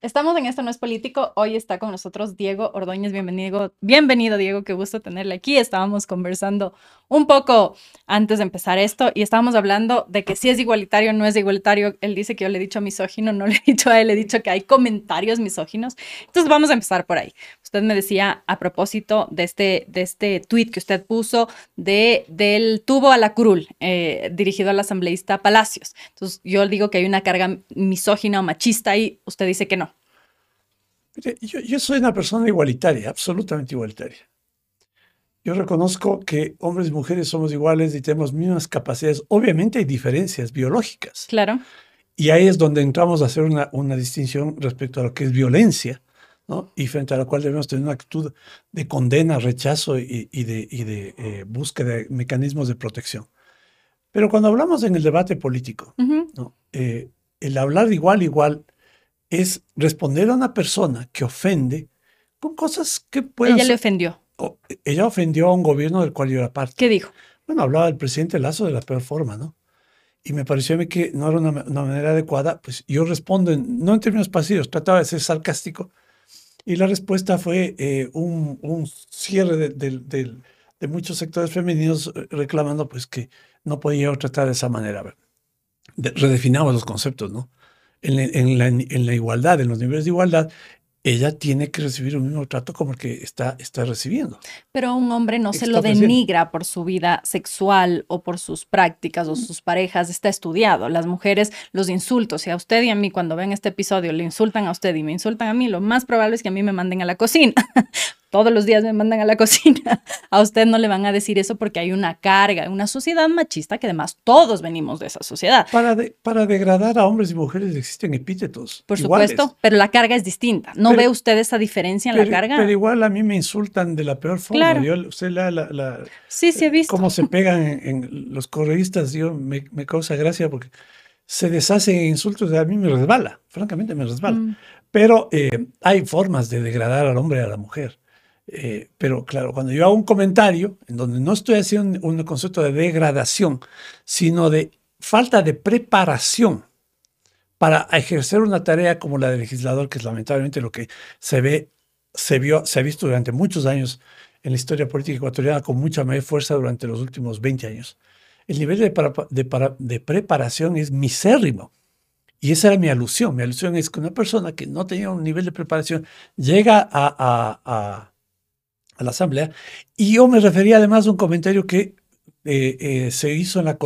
Estamos en Esto No es Político. Hoy está con nosotros Diego Ordóñez. Bienvenido, bienvenido Diego, qué gusto tenerle aquí. Estábamos conversando un poco antes de empezar esto y estábamos hablando de que si es igualitario o no es igualitario. Él dice que yo le he dicho misógino, no le he dicho a él, le he dicho que hay comentarios misóginos. Entonces vamos a empezar por ahí. Usted me decía a propósito de este, de este tweet que usted puso de, del tubo a la curul, eh, dirigido al asambleísta Palacios. Entonces yo digo que hay una carga misógina o machista y usted dice que no. Yo, soy una persona igualitaria, absolutamente igualitaria. Yo reconozco que hombres y mujeres somos iguales y tenemos mismas capacidades. Obviamente hay diferencias biológicas. Claro. Y ahí es donde entramos a hacer una, una distinción respecto a lo que es violencia, ¿no? Y frente a la cual debemos tener una actitud de condena, rechazo y, de, y de eh, búsqueda de mecanismos de protección. Pero cuando hablamos en el debate político, ¿no? Eh, el hablar de igual, igual, es responder a una persona que ofende con cosas que pueden Ella le ofendió. ella ofendió a un gobierno del cual yo era parte. ¿Qué dijo? Bueno, hablaba del presidente Lazo de la peor forma, ¿no? Y me pareció a mí que no era una, manera adecuada. Pues yo respondo, no en términos pasivos, trataba de ser sarcástico. Y la respuesta fue eh, un, un, cierre de, de, muchos sectores femeninos eh, reclamando pues que no podía tratar de esa manera. redefinamos los conceptos, ¿no? En, la, igualdad, en los niveles de igualdad, ella tiene que recibir un mismo trato como el que está, está recibiendo. Pero un hombre no se lo denigra por su vida sexual o por sus prácticas o sus parejas, está estudiado. Las mujeres, los insultos, si a usted y a mí cuando ven este episodio le insultan a usted y me insultan a mí, lo más probable es que a mí me manden a la cocina, todos los días me mandan a la cocina. A usted no le van a decir eso porque hay una carga, una sociedad machista que además todos venimos de esa sociedad. Para, para degradar a hombres y mujeres existen epítetos. Por supuesto, pero la carga es distinta. ¿No ve usted esa diferencia en la carga? Pero igual a mí me insultan de la peor forma. Claro. usted la, la, sí, sí he visto. Cómo se pegan en, los correístas, yo me, me, causa gracia porque se deshacen insultos, a mí me resbala, francamente me resbala. Mm. Pero eh, hay formas de degradar al hombre y a la mujer. Eh, pero claro, cuando yo hago un comentario en donde no estoy haciendo un, concepto de degradación, sino de falta de preparación para ejercer una tarea como la de legislador, que es lamentablemente lo que se ve, se vio, se ha visto durante muchos años en la historia política ecuatoriana con mucha mayor fuerza durante los últimos 20 años. El nivel de, de, de preparación es misérrimo. Y esa era mi alusión. Mi alusión es que una persona que no tenía un nivel de preparación llega a a la Asamblea. Y yo me refería además a un comentario que eh, eh, se hizo en la,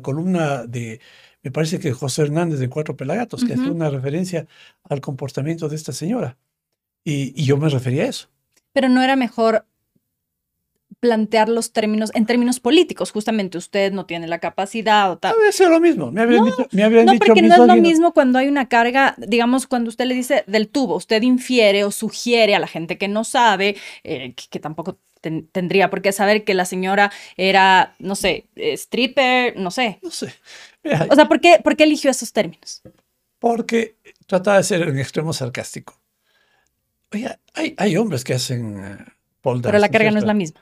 columna de, me parece que José Hernández de Cuatro Pelagatos, que hace una referencia al comportamiento de esta señora. Y, y, yo me refería a eso. Pero no era mejor plantear los términos en términos políticos. Justamente usted no tiene la capacidad o tal. Debe ser lo mismo. Me habrían dicho, me habrían no, porque no es lo mismo cuando hay una carga, digamos, cuando usted le dice del tubo, usted infiere o sugiere a la gente que no sabe, eh, que, tampoco tendría por qué saber que la señora era, no sé, stripper, no sé. No sé. o sea, ¿por qué, ¿por qué eligió esos términos? Porque trataba de ser un extremo sarcástico. Oye, hay, hay hombres que hacen... Uh, Pero la carga no es la misma.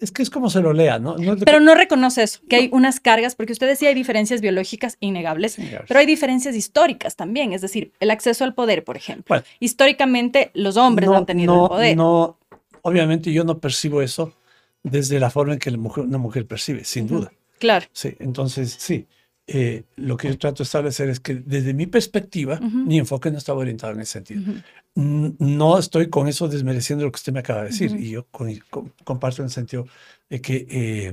Es que es como se lo lea, ¿no? pero no reconoce eso, que hay unas cargas, porque usted decía hay diferencias biológicas innegables, pero hay diferencias históricas también, es decir, el acceso al poder, por ejemplo. Históricamente los hombres no, han tenido el poder. No, obviamente yo no percibo eso desde la forma en que una mujer percibe, sin duda. Claro. Sí, entonces sí. Eh, lo que yo trato de establecer es que desde mi perspectiva, mi enfoque no estaba orientado en ese sentido. No estoy con eso desmereciendo lo que usted me acaba de decir, y yo comparto en el sentido de que eh,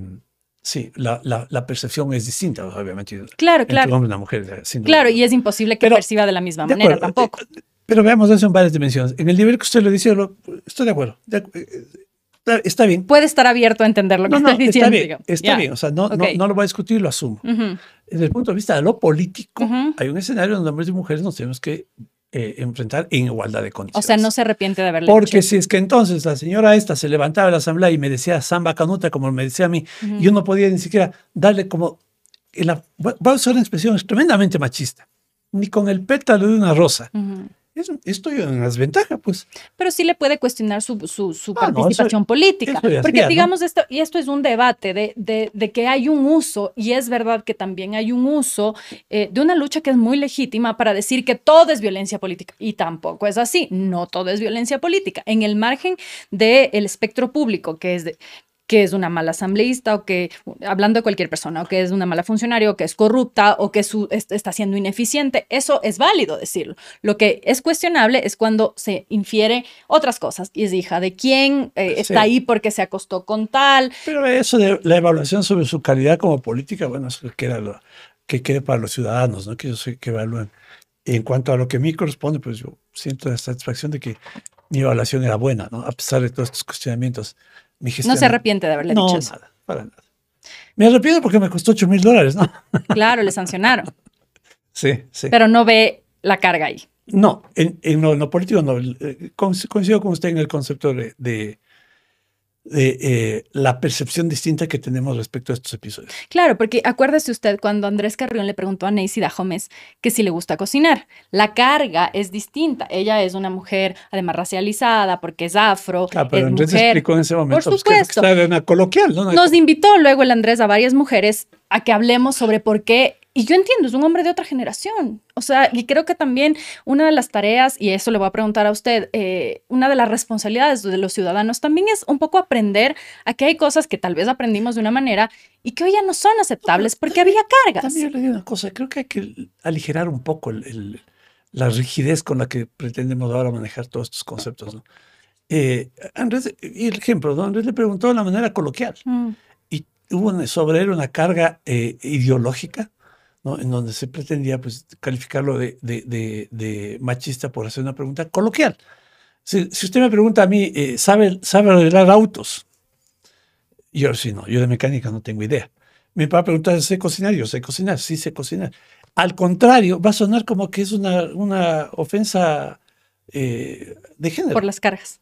sí, la, la, percepción es distinta, obviamente. Claro, claro. Entre un hombre y una mujer, sin Claro, y es imposible que perciba de la misma manera tampoco. Pero veamos eso en varias dimensiones. En el nivel que usted lo dice, estoy de acuerdo está bien. Puede estar abierto a entender lo que no, diciendo. Está bien, está bien. O sea, no, no, lo voy a discutir, lo asumo. Desde el punto de vista de lo político, hay un escenario donde hombres y mujeres nos tenemos que eh, enfrentar en igualdad de condiciones. O sea, no se arrepiente de haberlo Porque si es que entonces la señora esta se levantaba en la asamblea y me decía samba canuta, como me decía a mí, yo no podía ni siquiera darle como. la, voy a usar una expresión tremendamente machista. Ni con el pétalo de una rosa es, estoy en desventaja, pues. Pero sí le puede cuestionar su, su, su Ah, no, eso- participación política. eso porque digamos esto, y esto es un debate de, de- de que hay un uso, y es verdad que también hay un uso eh, de una lucha que es muy legítima para decir que todo es violencia política. Y tampoco es así, no todo es violencia política. En el margen del espectro público, que es de que es una mala asambleísta o que, hablando de cualquier persona, o que es una mala funcionaria, o que es corrupta, o que su, est- está siendo ineficiente, eso es válido decirlo. Lo que es cuestionable es cuando se infiere otras cosas, y es hija de quién, eh, Sí. está ahí porque se acostó con tal. Pero eso de la evaluación sobre su calidad como política, bueno, eso queda lo, que quede para los ciudadanos, ¿no? Que ellos que evalúen. En cuanto a lo que a mí corresponde, pues yo siento la satisfacción de que mi evaluación era buena, ¿no? A pesar de todos estos cuestionamientos. Mi No se arrepiente de haberle No, dicho eso. nada, para nada. Me arrepiento porque me costó 8 mil dólares, ¿no? Claro, le sancionaron, Sí, sí. pero no ve la carga ahí. No, en, en lo, en lo político no. Eh, Coincido con usted en el concepto de, de, de, eh, la percepción distinta que tenemos respecto a estos episodios. Claro, porque acuérdese usted cuando Andrés Carrión le preguntó a Neisy Dajomes que si le gusta cocinar. La carga es distinta. Ella es una mujer, además racializada, porque es afro, Claro, pero es Andrés mujer. explicó en ese momento pues, que- supuesto. que, estaba en una coloquial, ¿no? Nos invitó luego el Andrés a varias mujeres a que hablemos sobre por qué. Y yo entiendo, es un hombre de otra generación. O sea, y creo que también una de las tareas, y eso le voy a preguntar a usted, eh, una de las responsabilidades de los ciudadanos también es un poco aprender a que hay cosas que tal vez aprendimos de una manera y que hoy ya no son aceptables porque había cargas. También yo le digo una cosa, creo que hay que aligerar un poco el- el- la rigidez con la que pretendemos ahora manejar todos estos conceptos, ¿no? Eh, Andrés, y el ejemplo, ¿no? Andrés le preguntó de una manera coloquial Mm, y hubo sobre él una carga eh, ideológica, ¿no? En donde se pretendía pues, calificarlo de, de- de- de machista por hacer una pregunta coloquial. Si, si usted me pregunta a mí, eh, ¿sabe, ¿sabe arreglar autos? Yo sí, no, yo de mecánica no tengo idea. Mi papá pregunta, ¿sé cocinar? Yo sé cocinar, sí sé cocinar. Al contrario, va a sonar como que es una, una ofensa eh, de género. por las cargas.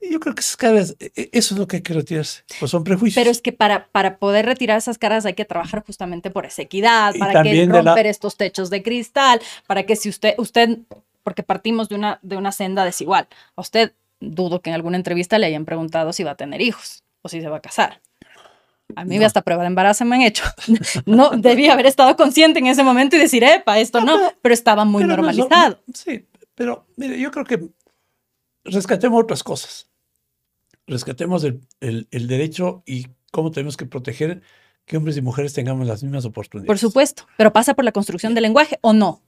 Yo creo que esas caras, eh, eh, eso es lo que hay que retirarse, pues son prejuicios. Pero es que para, para poder retirar esas cargas hay que trabajar justamente por esa equidad, para que la- romper estos techos de cristal, para que si usted, usted, porque partimos de una, de una senda desigual, a usted dudo que en alguna entrevista le hayan preguntado si va a tener hijos o si se va a casar. A mí No. hasta prueba de embarazo me han hecho. No debía haber estado consciente en ese momento y decir, epa, esto no, pero estaba muy Pero no normalizado. sí, pero mire, yo creo que rescatemos otras cosas. Rescatemos el, el- el derecho y cómo tenemos que proteger que hombres y mujeres tengamos las mismas oportunidades. Por supuesto, pero pasa por la construcción del lenguaje o no.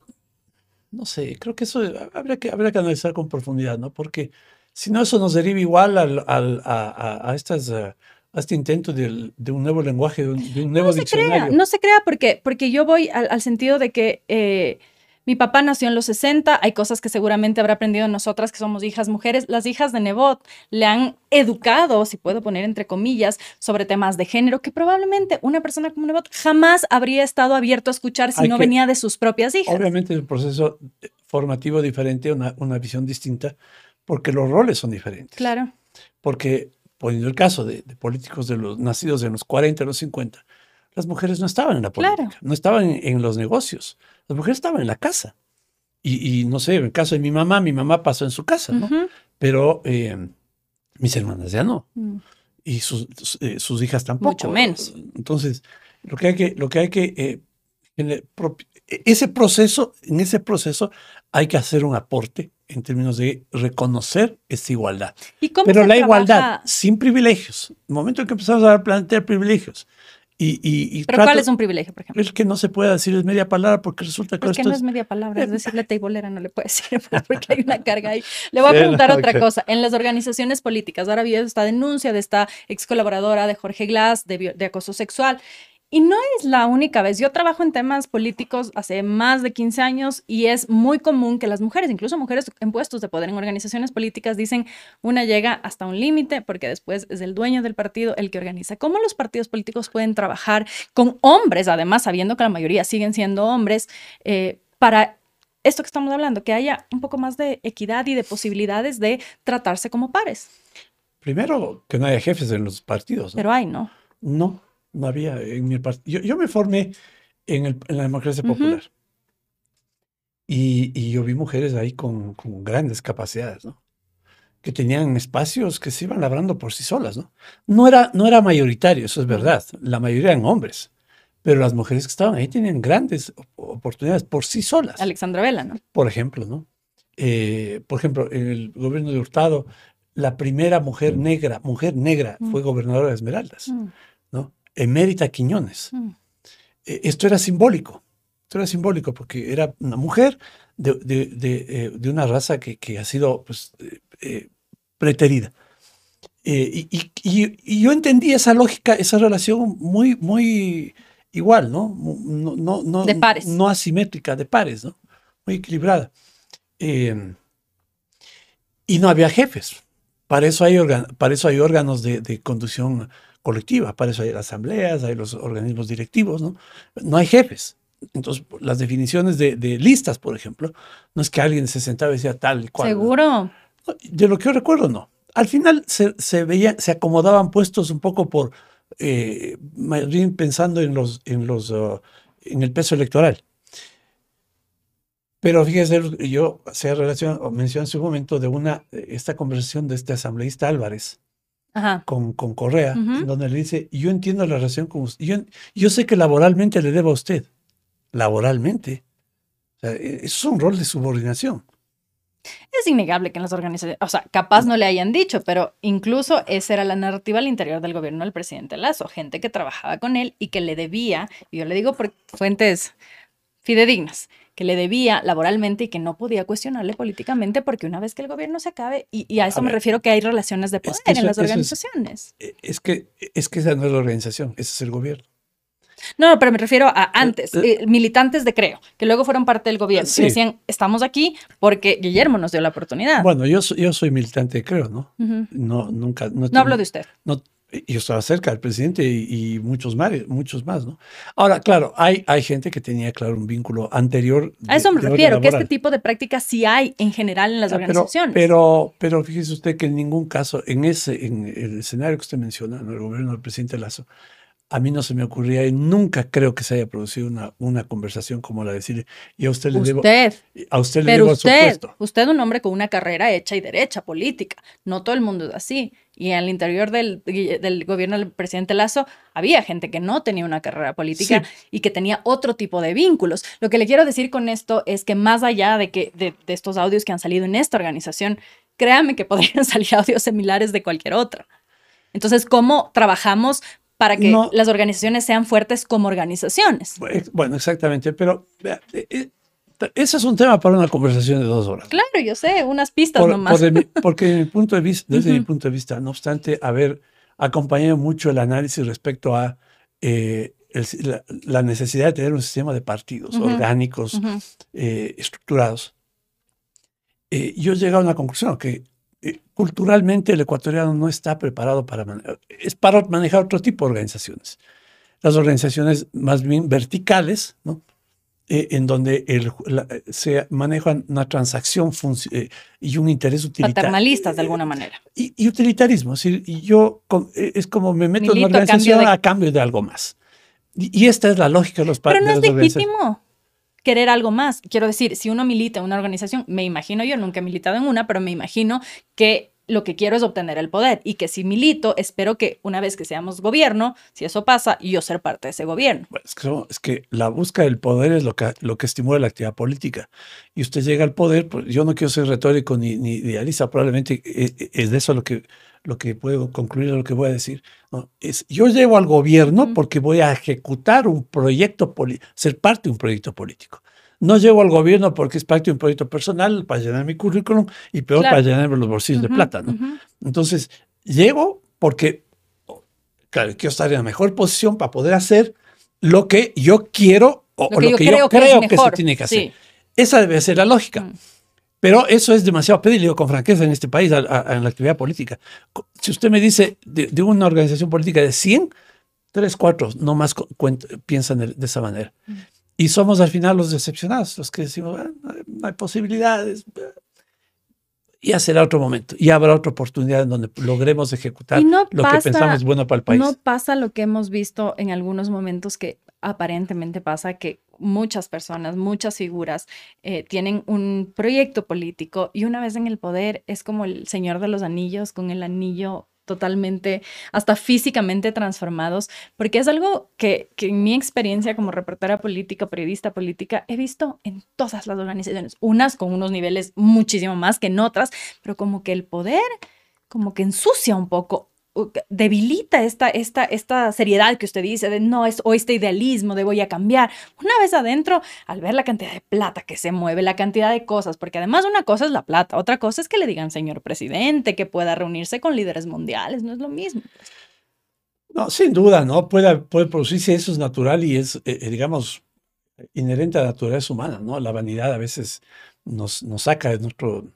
No sé, creo que eso habría que, habría que analizar con profundidad, ¿no? Porque si no, eso nos deriva igual al, al- a, a- a estas, a este intento de, un nuevo lenguaje, de un, nuevo no se crea, no se crea porque, porque yo voy al, al sentido de que eh, mi papá nació en los 60, hay cosas que seguramente habrá aprendido nosotras que somos hijas mujeres. Las hijas de Nebot le han educado, si puedo poner entre comillas, sobre temas de género que probablemente una persona como Nebot jamás habría estado abierto a escuchar si Hay no que- venía de sus propias hijas. Obviamente es un proceso formativo diferente, una, una visión distinta, porque los roles son diferentes. Claro. Porque, poniendo el caso de, de políticos de los nacidos en los 40, los 50, las mujeres no estaban en la Claro. política, no estaban en, en los negocios, las mujeres estaban en la casa. Y, y no sé, en el caso de mi mamá, mi mamá pasó en su casa, ¿no? Ujú. Pero eh, mis hermanas ya no, Mm. y sus, sus, eh, sus hijas tampoco. Mucho menos. Entonces, lo que hay que, lo que, hay que eh, en el propi- ese proceso, en ese proceso hay que hacer un aporte en términos de reconocer esta igualdad. ¿Y cómo Pero la igualdad trabaja? sin privilegios. En el momento en que empezamos a plantear privilegios y, y, y ¿Pero trato- cuál es un privilegio, por ejemplo? el que no se pueda decir es media palabra porque resulta que es que no es- es media palabra, es decirle teibolera, no le puede decir, porque hay una carga ahí. Le voy a Sí, preguntar no, otra ok. cosa. En las organizaciones políticas, ahora había esta denuncia de esta ex colaboradora de Jorge Glass de, de acoso sexual. Y no es la única vez. Yo trabajo en temas políticos hace más de 15 años y es muy común que las mujeres, incluso mujeres en puestos de poder en organizaciones políticas, dicen una llega hasta un límite porque después es el dueño del partido el que organiza. ¿Cómo los partidos políticos pueden trabajar con hombres, además sabiendo que la mayoría siguen siendo hombres, eh, para esto que estamos hablando, que haya un poco más de equidad y de posibilidades de tratarse como pares? Primero, que no haya jefes en los partidos. ¿no? Pero hay, ¿no? No, no había en mi partido. Yo, yo me formé en, el- en la democracia popular. Y, yo vi mujeres ahí con, grandes capacidades, ¿no? Que tenían espacios que se iban labrando por sí solas, ¿no? No era, no era mayoritario, eso es verdad. La mayoría eran hombres. Pero las mujeres que estaban ahí tenían grandes oportunidades por sí solas. Alexandra Vela, ¿no? Por ejemplo, ¿no? Eh, por ejemplo, en el gobierno de Hurtado, la primera mujer negra, mujer negra, mm. fue gobernadora de Esmeraldas, mm. Emérita Quiñones. Mm. Eh, esto era simbólico. Esto era simbólico porque era una mujer de, de, eh, una raza que, que, ha sido pues, eh, preterida. Y, y, yo entendí esa lógica, esa relación muy, muy igual, ¿no? No, no, no de pares. No asimétrica, de pares, ¿no? Muy equilibrada. y no había jefes. Para eso hay, para eso hay órganos de, de conducción colectiva, para eso hay asambleas, hay los organismos directivos, ¿no? No hay jefes. Entonces, las definiciones de, listas, por ejemplo, no es que alguien se sentaba y decía tal y cual. Seguro. De lo que yo recuerdo, no. Al final se, se veía, se acomodaban puestos un poco por, eh, más bien pensando en los, en los, uh, en el peso electoral. Pero fíjese, yo se relación, mencioné en su momento de una, esta conversación de este asambleísta Álvarez, con, con, Correa, donde le dice, yo entiendo la relación con usted, yo, yo sé que laboralmente le debo a usted, laboralmente. E, es un rol de subordinación. Es innegable que en las organizaciones, o sea, capaz no le hayan dicho, pero incluso esa era la narrativa al interior del gobierno del presidente Lazo, gente que trabajaba con él y que le debía, y yo le digo por fuentes fidedignas, que le debía laboralmente y que no podía cuestionarle políticamente porque una vez que el gobierno se acabe, y, a eso me refiero que hay relaciones de poder en las organizaciones. Eh, es, que, es que esa no es la organización, ese es el gobierno. No, pero me refiero a antes, eh, eh, militantes de Creo, que luego fueron parte del gobierno. Y decían, estamos aquí porque Guillermo nos dio la oportunidad. Bueno, yo, yo soy militante de Creo, ¿no? No, nunca. No, no hablo de usted. No, yo estaba cerca del presidente y, muchos, más, muchos más, ¿no? Ahora, claro, hay, hay gente que tenía, claro, un vínculo anterior. a eso me refiero, que este tipo de prácticas sí hay en general en las ah, organizaciones. Pero, pero, fíjese usted que en ningún caso, en ese, en el escenario que usted menciona, en el gobierno del presidente Lazo, a mí no se me ocurría y nunca creo que se haya producido una, una conversación como la de decirle, y a usted le debo, a usted le debo usted, Usted es un hombre con una carrera hecha y derecha política, no todo el mundo es así. Y al interior del, del gobierno del presidente Lazo había gente que no tenía una carrera política y que tenía otro tipo de vínculos. Lo que le quiero decir con esto es que más allá de, que, de, de estos audios que han salido en esta organización, créame que podrían salir audios similares de cualquier otra. Entonces, ¿cómo trabajamos para que las organizaciones sean fuertes como organizaciones. Bueno, exactamente, pero eh, eh, ese es un tema para una conversación de dos horas. Claro, yo sé, unas pistas nomás. porque mi punto de vista, desde mi punto de vista, no obstante haber acompañado mucho el análisis respecto a eh, la, necesidad de tener un sistema de partidos orgánicos, estructurados, yo llegué a una conclusión que eh, culturalmente el ecuatoriano no está preparado para manejar, es para manejar otro tipo de organizaciones. Las organizaciones más bien verticales, ¿no? Eh, en donde el, se maneja una transacción eh, y un interés utilitario. Paternalistas de alguna manera. Y, utilitarismo. Es, yo, es como me meto en una organización a cambio de, algo más. Y, esta es la lógica de los Pero no es legítimo querer algo más. Quiero decir, si uno milita en una organización, me imagino, yo nunca he militado en una, pero me imagino que lo que quiero es obtener el poder y que si milito, espero que una vez que seamos gobierno, si eso pasa, yo ser parte de ese gobierno. es, que, la búsqueda del poder es lo que, lo que estimula la actividad política. Y usted llega al poder, pues yo no quiero ser retórico ni, ni idealista, probablemente es, es de eso lo que lo que puedo concluir lo que voy a decir. ¿no? Es, yo llego al gobierno porque voy a ejecutar un proyecto, ser parte de un proyecto político. No llego al gobierno porque es parte de un proyecto personal para llenar mi currículum y peor para llenarme los bolsillos de plata. ¿no? Entonces, llego porque, claro, quiero estar en la mejor posición para poder hacer lo que yo quiero o lo que, yo, creo, que, se tiene que hacer. Esa debe ser la lógica. Pero eso es demasiado pedir, digo con franqueza, en este país, en la actividad política. Si usted me dice de, una organización política de 100, 3, 4 no más piensan de, esa manera. Mm. Y somos al final los decepcionados, los que decimos, no hay posibilidades. Y será otro momento. Y habrá otra oportunidad en donde logremos ejecutar lo que pensamos bueno para el país. No pasa lo que hemos visto en algunos momentos que aparentemente pasa que muchas personas, muchas figuras eh, tienen un proyecto político y una vez en el poder es como el Señor de los Anillos con el anillo totalmente, hasta físicamente transformados, porque es algo que, que, en mi experiencia como reportera política, periodista política, he visto en todas las organizaciones, unas con unos niveles muchísimo más que en otras, pero como que el poder como que ensucia un poco debilita esta, esta, esta seriedad que usted dice de no es o este idealismo de voy a cambiar. Una vez adentro, al ver la cantidad de plata que se mueve, la cantidad de cosas, porque además una cosa es la plata, otra cosa es que le digan señor presidente, que pueda reunirse con líderes mundiales, no es lo mismo. No, sin duda, ¿no? Puede, puede producirse, eso es natural y es, eh, eh, digamos, inherente a la naturaleza humana, ¿no? La vanidad a veces nos, nos saca de nuestro,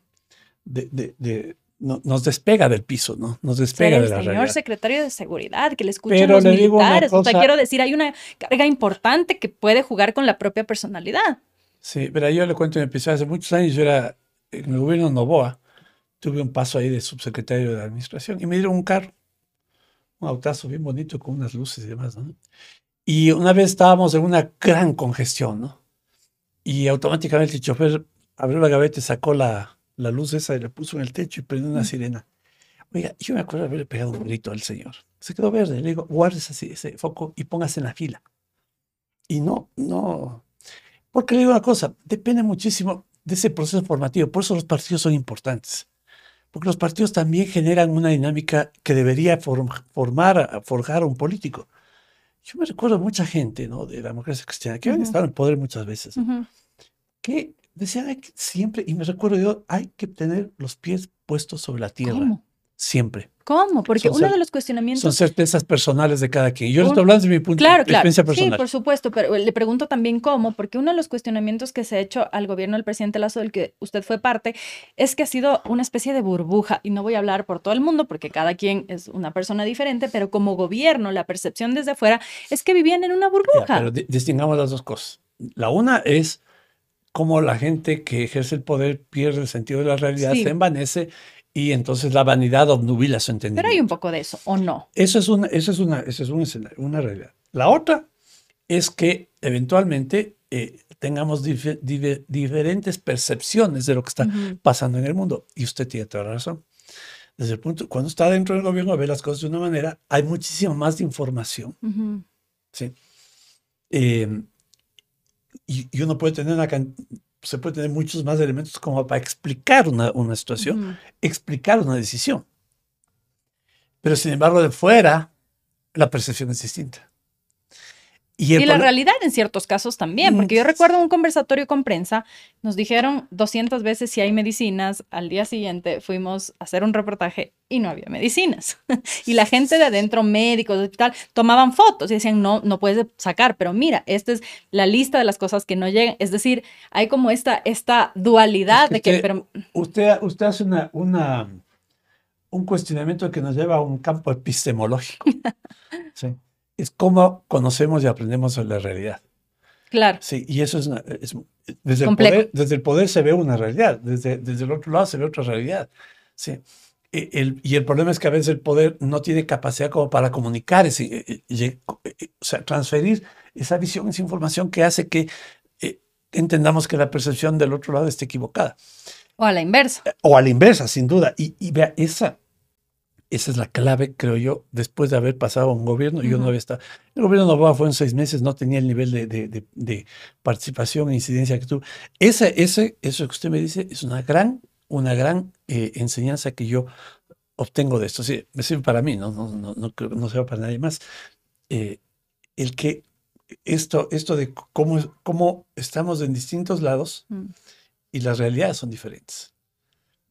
de nos despega del piso, ¿no? Nos despega de la realidad. Señor secretario de Seguridad, que le escuchan los militares. o sea, quiero decir, hay una carga importante que puede jugar con la propia personalidad. Sí, pero yo le cuento episodio. Hace muchos años yo era en el gobierno de Novoa. Tuve un paso ahí de subsecretario de administración y me dieron un carro, un autazo bien bonito con unas luces y demás, ¿no? Y una vez estábamos en una gran congestión, ¿no? Y automáticamente el chofer abrió la gaveta y sacó la, la luz esa y le puso en el techo y prendió una mm. sirena. Oiga, yo me acuerdo de haberle pegado un grito al señor. Se quedó verde. Le digo, guardes así ese foco y póngase en la fila. Y no, no. Porque le digo una cosa, depende muchísimo de ese proceso formativo. Por eso los partidos son importantes. Porque los partidos también generan una dinámica que debería formar, forjar a un político. Yo me recuerdo mucha gente ¿no? de la democracia cristiana que han estado en poder muchas veces, que decía siempre, y me recuerdo yo, hay que tener los pies puestos sobre la tierra. ¿Cómo? Siempre. ¿Cómo? Porque uno de los cuestionamientos... Son certezas personales de cada quien. Yo estoy hablando de mi punto claro, de experiencia personal. Sí, por supuesto, pero le pregunto también cómo, porque uno de los cuestionamientos que se ha hecho al gobierno del presidente Lazo, del que usted fue parte, es que ha sido una especie de burbuja, y no voy a hablar por todo el mundo, porque cada quien es una persona diferente, pero como gobierno, la percepción desde afuera es que vivían en una burbuja. pero distingamos las dos cosas. La una es cómo la gente que ejerce el poder pierde el sentido de la realidad, se envanece y entonces la vanidad obnubila su entendimiento. Pero hay un poco de eso, ¿o no? Eso es una, eso es una, eso es un escenario, una realidad. La otra es que eventualmente eh, tengamos diferentes percepciones de lo que está pasando en el mundo. Y usted tiene toda la razón. Desde el punto, cuando está dentro del gobierno, ve las cosas de una manera, hay muchísimo más de información. ¿sí? Eh, y, uno puede tener una se puede tener muchos más elementos como para explicar una, una situación, explicar una decisión. Pero sin embargo, de fuera, la percepción es distinta. Y, la realidad en ciertos casos también, porque yo recuerdo un conversatorio con prensa, nos dijeron 200 veces si hay medicinas, al día siguiente fuimos a hacer un reportaje y no había medicinas. y la gente de adentro, médicos, hospital, tomaban fotos y decían, no, no puedes sacar, pero mira, esta es la lista de las cosas que no llegan. Es decir, hay como esta, esta dualidad de que... Usted, usted, hace una, una, un cuestionamiento que nos lleva a un campo epistemológico. sí es cómo conocemos y aprendemos sobre la realidad. Claro. Sí, y eso es, desde, el poder, desde el poder se ve una realidad, desde, desde el otro lado se ve otra realidad. Sí. E, el, y el problema es que a veces el poder no tiene capacidad como para comunicar, ese, e, e, o sea, transferir esa visión, esa información que hace que eh, entendamos que la percepción del otro lado esté equivocada. O a la inversa. O a la inversa, sin duda. Y, y vea, esa, esa es la clave, creo yo, después de haber pasado un gobierno. Yo no había estado. El gobierno de Novoa fue en seis meses, no tenía el nivel de, de, de, participación e incidencia que tuvo. Ese, ese, eso que usted me dice es una gran, una gran eh, enseñanza que yo obtengo de esto. Sí, me sirve para mí, no, no, no, no, no sirve para nadie más. Eh, el que esto, esto de cómo, cómo estamos en distintos lados mm. y las realidades son diferentes.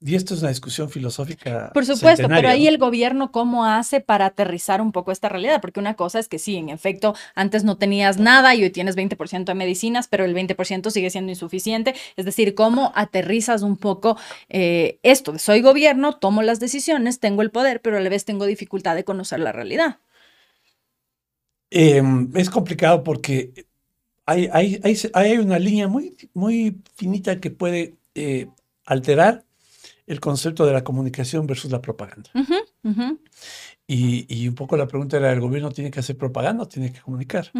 Y esto es una discusión filosófica. Por supuesto, pero ahí el gobierno cómo hace para aterrizar un poco esta realidad, porque una cosa es que sí, en efecto, antes no tenías nada y hoy tienes 20% de medicinas, pero el 20% sigue siendo insuficiente. Es decir, cómo aterrizas un poco eh, esto soy gobierno, tomo las decisiones, tengo el poder, pero a la vez tengo dificultad de conocer la realidad. Em, es complicado porque hay, hay, hay, una línea muy, muy finita que puede eh, alterar el concepto de la comunicación versus la propaganda. Y, un poco la pregunta era, ¿el gobierno tiene que hacer propaganda o tiene que comunicar?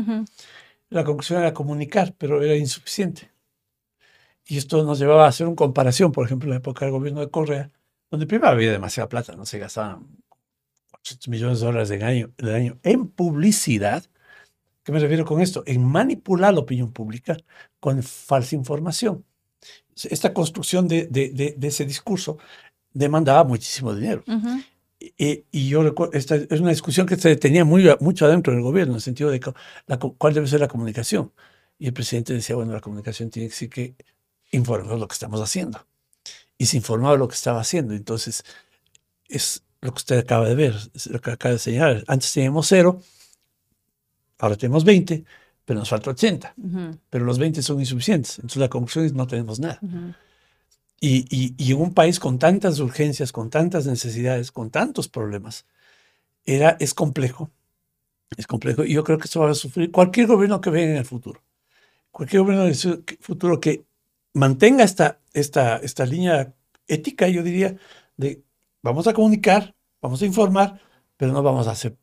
La conclusión era comunicar, pero era insuficiente. Y esto nos llevaba a hacer una comparación, por ejemplo, en la época del gobierno de Correa, donde primero había demasiada plata, no se gastaban 800 millones de dólares año, de año en publicidad. ¿Qué me refiero con esto? En manipular la opinión pública con falsa información. Esta construcción de, de, de, ese discurso demandaba muchísimo dinero. y, y, yo recuerdo, esta es una discusión que se tenía muy, mucho adentro del gobierno, en el sentido de la, cuál debe ser la comunicación. Y el presidente decía, bueno, la comunicación tiene que decir que informemos lo que estamos haciendo. Y se informaba lo que estaba haciendo. Entonces, es lo que usted acaba de ver, lo que acaba de señalar. Antes teníamos cero, ahora tenemos 20, pero nos falta 80. Pero los 20 son insuficientes. Entonces, la conclusión es no tenemos nada. y, y, y, en un país con tantas urgencias, con tantas necesidades, con tantos problemas, era, es complejo. Es complejo. Y yo creo que eso va a sufrir cualquier gobierno que venga en el futuro. Cualquier gobierno del futuro que mantenga esta, esta, esta línea ética, yo diría, de vamos a comunicar, vamos a informar, pero no vamos a hacer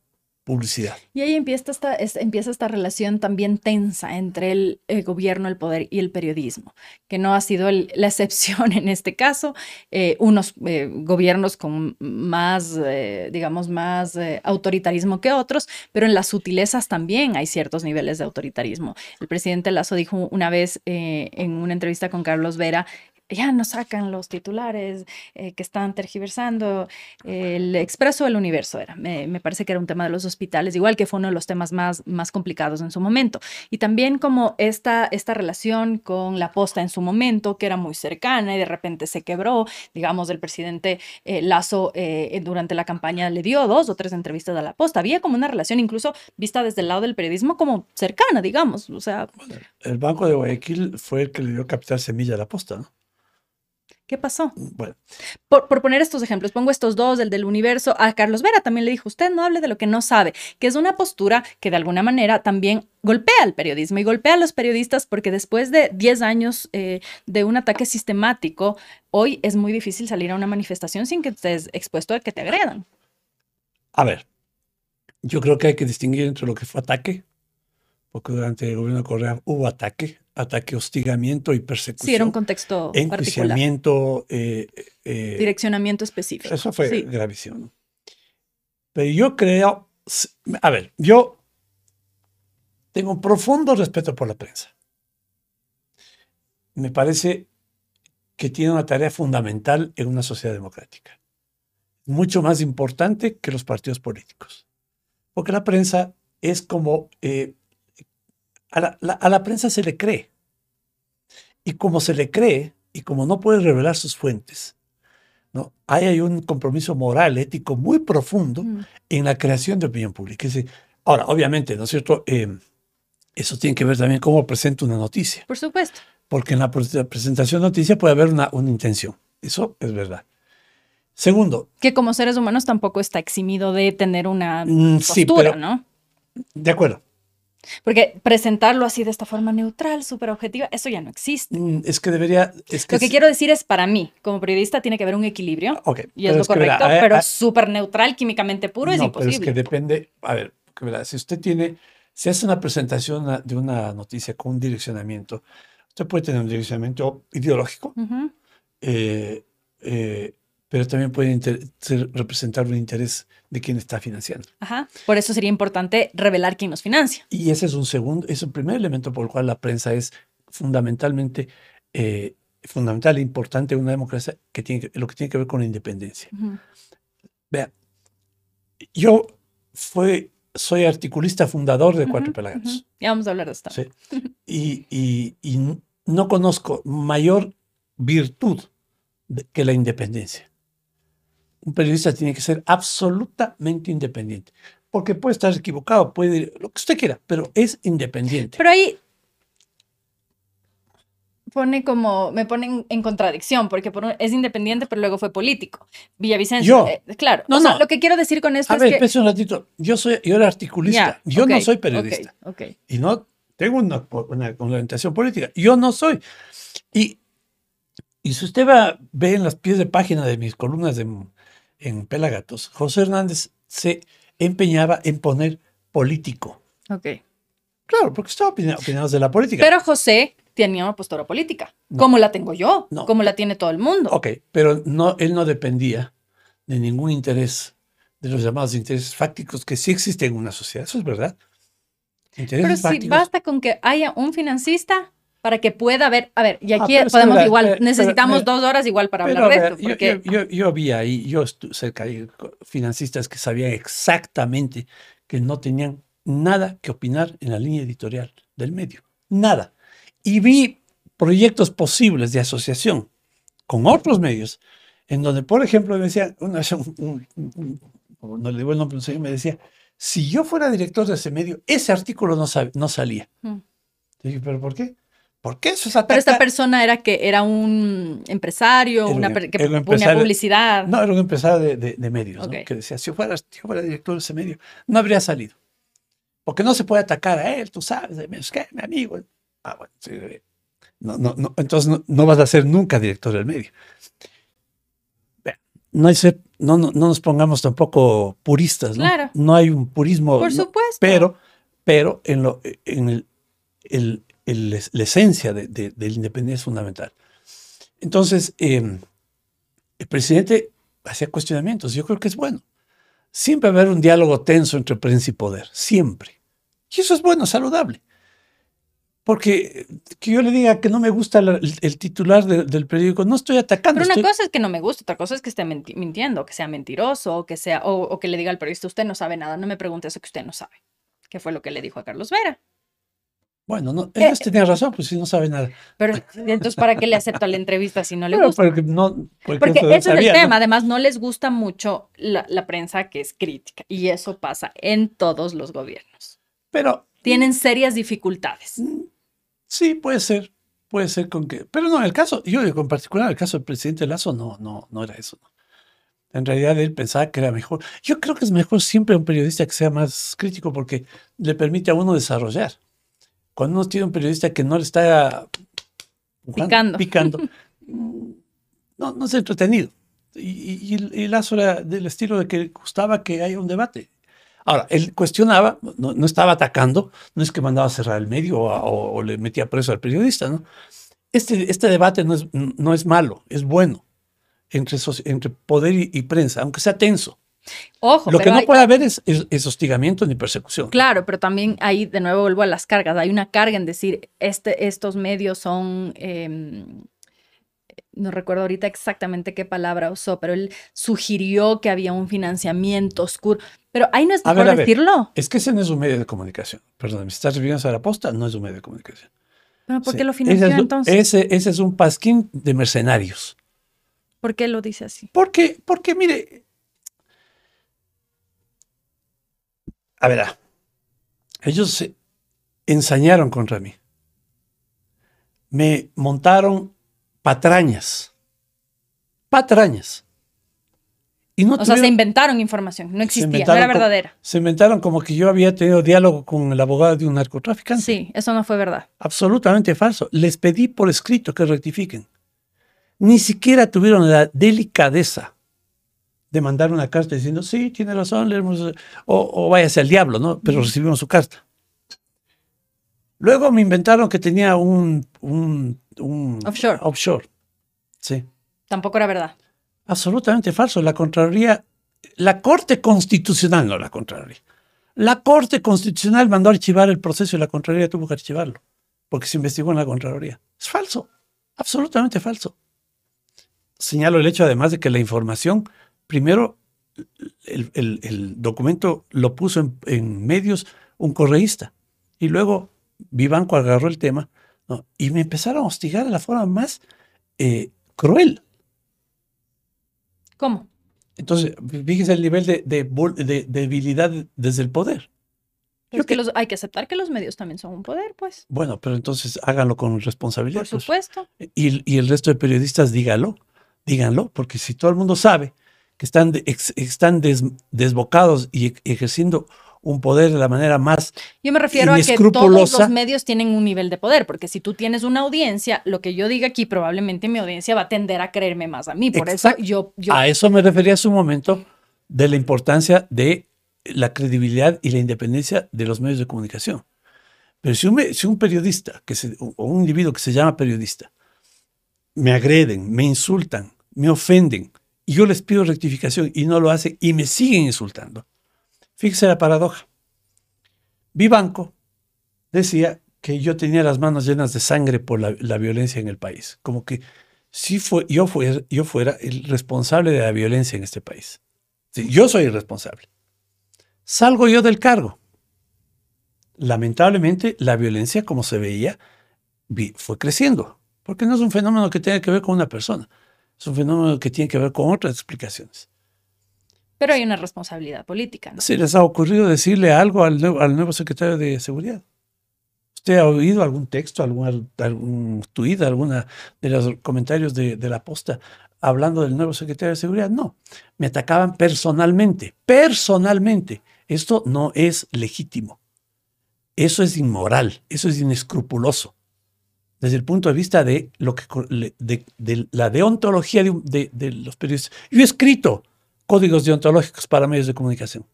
publicidad. Y ahí empieza esta, empieza esta relación también tensa entre el, gobierno, el poder y el periodismo, que no ha sido la excepción en este caso. Eh, unos eh, gobiernos con más, eh, digamos, más autoritarismo que otros, pero en las sutilezas también hay ciertos niveles de autoritarismo. El presidente Lazo dijo una vez en una entrevista con Carlos Vera ya no sacan los titulares eh, que están tergiversando. El expreso del universo era, me, parece que era un tema de los hospitales, igual que fue uno de los temas más, más complicados en su momento. Y también como esta, esta relación con la posta en su momento, que era muy cercana y de repente se quebró, digamos, el presidente eh, Lazo eh, durante la campaña le dio dos o tres entrevistas a la posta. Había como una relación incluso vista desde el lado del periodismo como cercana, digamos. O sea, el Banco de Guayaquil fue el que le dio capital semilla a la posta, ¿no? ¿Qué pasó? Bueno. Por, poner estos ejemplos, pongo estos dos, el del universo. A Carlos Vera también le dijo, usted no hable de lo que no sabe, que es una postura que de alguna manera también golpea al periodismo y golpea a los periodistas porque después de 10 años eh, de un ataque sistemático, hoy es muy difícil salir a una manifestación sin que estés expuesto a que te agredan. A ver, yo creo que hay que distinguir entre lo que fue ataque, porque durante el gobierno de Correa hubo ataque, ataque, hostigamiento y persecución. Sí, era un contexto Enjuiciamiento. Eh, eh, Direccionamiento específico. Eso fue gravísimo. Pero yo creo, a ver, yo tengo un profundo respeto por la prensa. Me parece que tiene una tarea fundamental en una sociedad democrática. Mucho más importante que los partidos políticos. Porque la prensa es como eh, a la, prensa se le cree. Y como se le cree, y como no puede revelar sus fuentes, ¿no? hay un compromiso moral, ético muy profundo mm. en la creación de opinión pública. Ahora, obviamente, ¿no es cierto? Eh, eso tiene que ver también cómo presenta una noticia. Por supuesto. Porque en la presentación de noticia puede haber una, una intención. Eso es verdad. Segundo. Que como seres humanos tampoco está eximido de tener una mm, postura, ¿no? De acuerdo. Porque presentarlo así de esta forma neutral, súper objetiva, eso ya no existe. Mm, es que debería... lo que quiero decir es, para mí, como periodista, tiene que haber un equilibrio. y es lo correcto, pero súper neutral, químicamente puro, es imposible. Pero es que depende, a ver, si usted tiene, si hace una presentación de una noticia con un direccionamiento, usted puede tener un direccionamiento ideológico, eh, eh, pero también puede representar un interés de quien está financiando. Ajá. Por eso sería importante revelar quién nos financia. Y ese es un segundo, es el primer elemento por el cual la prensa es fundamentalmente eh, fundamental e importante en una democracia que tiene lo que tiene que ver con la independencia. Vea, yo fue, soy articulista fundador de Cuatro Pelagatos. Ya vamos a hablar de esto. Sí. y, y, y, no conozco mayor virtud que la independencia un periodista tiene que ser absolutamente independiente. Porque puede estar equivocado, puede lo que usted quiera, pero es independiente. Pero ahí pone como, me pone en contradicción, porque es independiente, pero luego fue político. Villavicencio, yo, eh, claro. No, no. lo que quiero decir con esto a ver, que... un ratito. Yo soy, yo era articulista. yo no soy periodista. Y no tengo una, una, orientación política. Yo no soy. Y, y si usted va, ve en las pies de página de mis columnas de, en Pelagatos, José Hernández se empeñaba en poner político. Ok. Claro, porque estaba opina- opinando de la política. Pero José tenía una postura política, No. como la tengo yo, No. como la tiene todo el mundo. Ok, pero no, él no dependía de ningún interés, de los llamados intereses fácticos que sí existen en una sociedad. Eso es verdad. Intereses Pero si fácticos. basta con que haya un financista para que pueda haber, a ver, y Ah, aquí pero que podemos mira, igual, eh, pero necesitamos mira, dos horas igual para Pero, hablar de esto, porque yo, yo, yo vi ahí, yo estuve cerca de financistas que sabían exactamente que no tenían nada que opinar en la línea editorial del medio. Nada. Y vi proyectos posibles de asociación con otros medios, en donde, por ejemplo, me decía, una vez un- un- un- no le digo el nombre, un señor me decía, si yo fuera director de ese medio, ese artículo no, no salía. Mm. Le dije, ¿pero por qué? Porque eso es pero esta atacar- persona era que era un empresario, Era un una que era un ponía empresario- publicidad. No, era un empresario de, de- de medios. ¿no? que decía, si yo fuera, si fuera director de ese medio, no habría salido. Porque no se puede atacar a él, tú sabes, es que mi amigo. Ah, bueno, sí, no, no, no, entonces no, no vas a ser nunca director del medio. No, hay ser- no, no, no nos pongamos tampoco puristas, ¿no? Claro. No hay un purismo. Por supuesto. pero, pero en, lo, en el, el- el- la esencia de, de- de la independencia es fundamental. Entonces, eh, el presidente hacía cuestionamientos. Yo creo que es bueno. Siempre va a haber un diálogo tenso entre prensa y poder. Siempre. Y eso es bueno, saludable. Porque que yo le diga que no me gusta la- el, el titular de- del periódico, no estoy atacando. Pero una estoy- cosa es que no me gusta, otra cosa es que esté mintiendo, que sea mentiroso, o que sea, o, o que le diga al periodista, usted no sabe nada, no me pregunte eso que usted no sabe. Que fue lo que le dijo a Carlos Vera. Bueno, no, Eh, ellos tenían razón, pues si no sabe nada. Pero entonces, ¿para qué le acepta la entrevista si no le gusta? porque no, porque Porque eso es el tema. Además, no les gusta mucho la, la prensa que es crítica. Y eso pasa en todos los gobiernos. Pero Tienen serias dificultades. Sí, puede ser, puede ser con que, pero no, el caso, yo digo en particular, el caso del presidente Lazo no, no, no era eso. En realidad él pensaba que era mejor. Yo creo que es mejor siempre un periodista que sea más crítico porque le permite a uno desarrollar. Cuando uno tiene un periodista que no le está Picando. picando, mm, no, no es entretenido. Y, y, y- Lazo era del estilo de que gustaba que haya un debate. Ahora, él cuestionaba, no, no estaba atacando, no es que mandaba a cerrar el medio o, o- o le metía preso al periodista, ¿no? Este, este debate no es, no es malo, es bueno entre, entre poder y, y prensa, aunque sea tenso. Ojo, Lo que no hay- puede haber es, es- es hostigamiento ni persecución. Claro, pero también ahí de nuevo vuelvo a las cargas. Hay una carga en decir, este, estos medios son, em, no recuerdo ahorita exactamente qué palabra usó, pero él sugirió que había un financiamiento oscuro. Pero ahí no es A mejor ver, a ver. decirlo. Es que ese no es un medio de comunicación. Perdón, si estás refiriéndose a la posta, no es un medio de comunicación. ¿Pero por Sí. qué lo Ese financió es, entonces? Ese, ese es un pasquín de mercenarios. ¿Por qué lo dice así? Porque, porque mire, a ver, ah, ellos se ensañaron contra mí. Me montaron patrañas. Patrañas. Y no O sea, se inventaron información, no existía, no era verdadera. se inventaron como que yo había tenido diálogo con el abogado de un narcotraficante. Sí, eso no fue verdad. Absolutamente falso. Les pedí por escrito que rectifiquen. Ni siquiera tuvieron la delicadeza de mandar una carta diciendo, sí, tiene razón, le hemos- o, o váyase al diablo, ¿no? Pero recibimos su carta. Luego me inventaron que tenía un, un, un Offshore. offshore. Sí. Tampoco era verdad. Absolutamente falso. La Contraloría, la Corte Constitucional, no la Contraloría. La Corte Constitucional mandó archivar el proceso y la Contraloría tuvo que archivarlo, porque se investigó en la Contraloría. Es falso, absolutamente falso. Señalo el hecho además de que la información, primero, el, el- el documento lo puso en, en medios un correísta y luego Vivanco agarró el tema ¿no? y me empezaron a hostigar de la forma más eh, cruel. ¿Cómo? Entonces, fíjese el nivel de, de debilidad desde el poder. Pero Yo es que que- los- hay que aceptar que los medios también son un poder, pues. Bueno, pero entonces háganlo con responsabilidad. Por pues. supuesto. Y, y el resto de periodistas díganlo, díganlo, porque si todo el mundo sabe que están, ex- están des- desbocados y ej- ejerciendo un poder de la manera más... Yo me refiero a que todos los medios tienen un nivel de poder, porque si tú tienes una audiencia, lo que yo diga aquí, probablemente mi audiencia va a tender a creerme más a mí. Por Exacto. eso yo, yo A eso me refería hace un momento de la importancia de la credibilidad y la independencia de los medios de comunicación. Pero si un, si un periodista que se, o un individuo que se llama periodista me agreden, me insultan, me ofenden, y yo les pido rectificación y no lo hacen y me siguen insultando. Fíjese la paradoja. Vivanco decía que yo tenía las manos llenas de sangre por la, violencia en el país. Como que si yo, fuera, el responsable de la violencia en este país. yo soy el responsable. Salgo yo del cargo. Lamentablemente, la violencia, como se veía, fue creciendo. Porque no es un fenómeno que tenga que ver con una persona. Es un fenómeno que tiene que ver con otras explicaciones. Pero hay una responsabilidad política. ¿no? ¿Se les ha ocurrido decirle algo al nuevo, al nuevo secretario de Seguridad? ¿Usted ha oído algún texto, algún, algún tuit, alguna de los comentarios de, de, la posta hablando del nuevo secretario de Seguridad? No, me atacaban personalmente, personalmente. Esto no es legítimo. Eso es inmoral, eso es inescrupuloso. Desde el punto de vista de, lo que, de, la deontología de, los periodistas. Yo he escrito códigos deontológicos para medios de comunicación.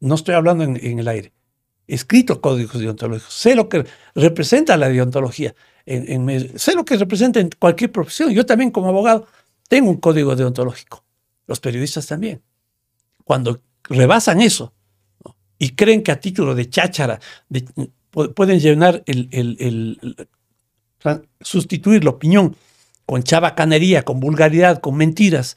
No estoy hablando en, el aire. He escrito códigos deontológicos. Sé lo que representa la deontología. Sé lo que representa en cualquier profesión. Yo también como abogado tengo un código deontológico. Los periodistas también. Cuando rebasan eso y creen que a título de cháchara pueden llenar el, sustituir la opinión con chabacanería, con vulgaridad, con mentiras,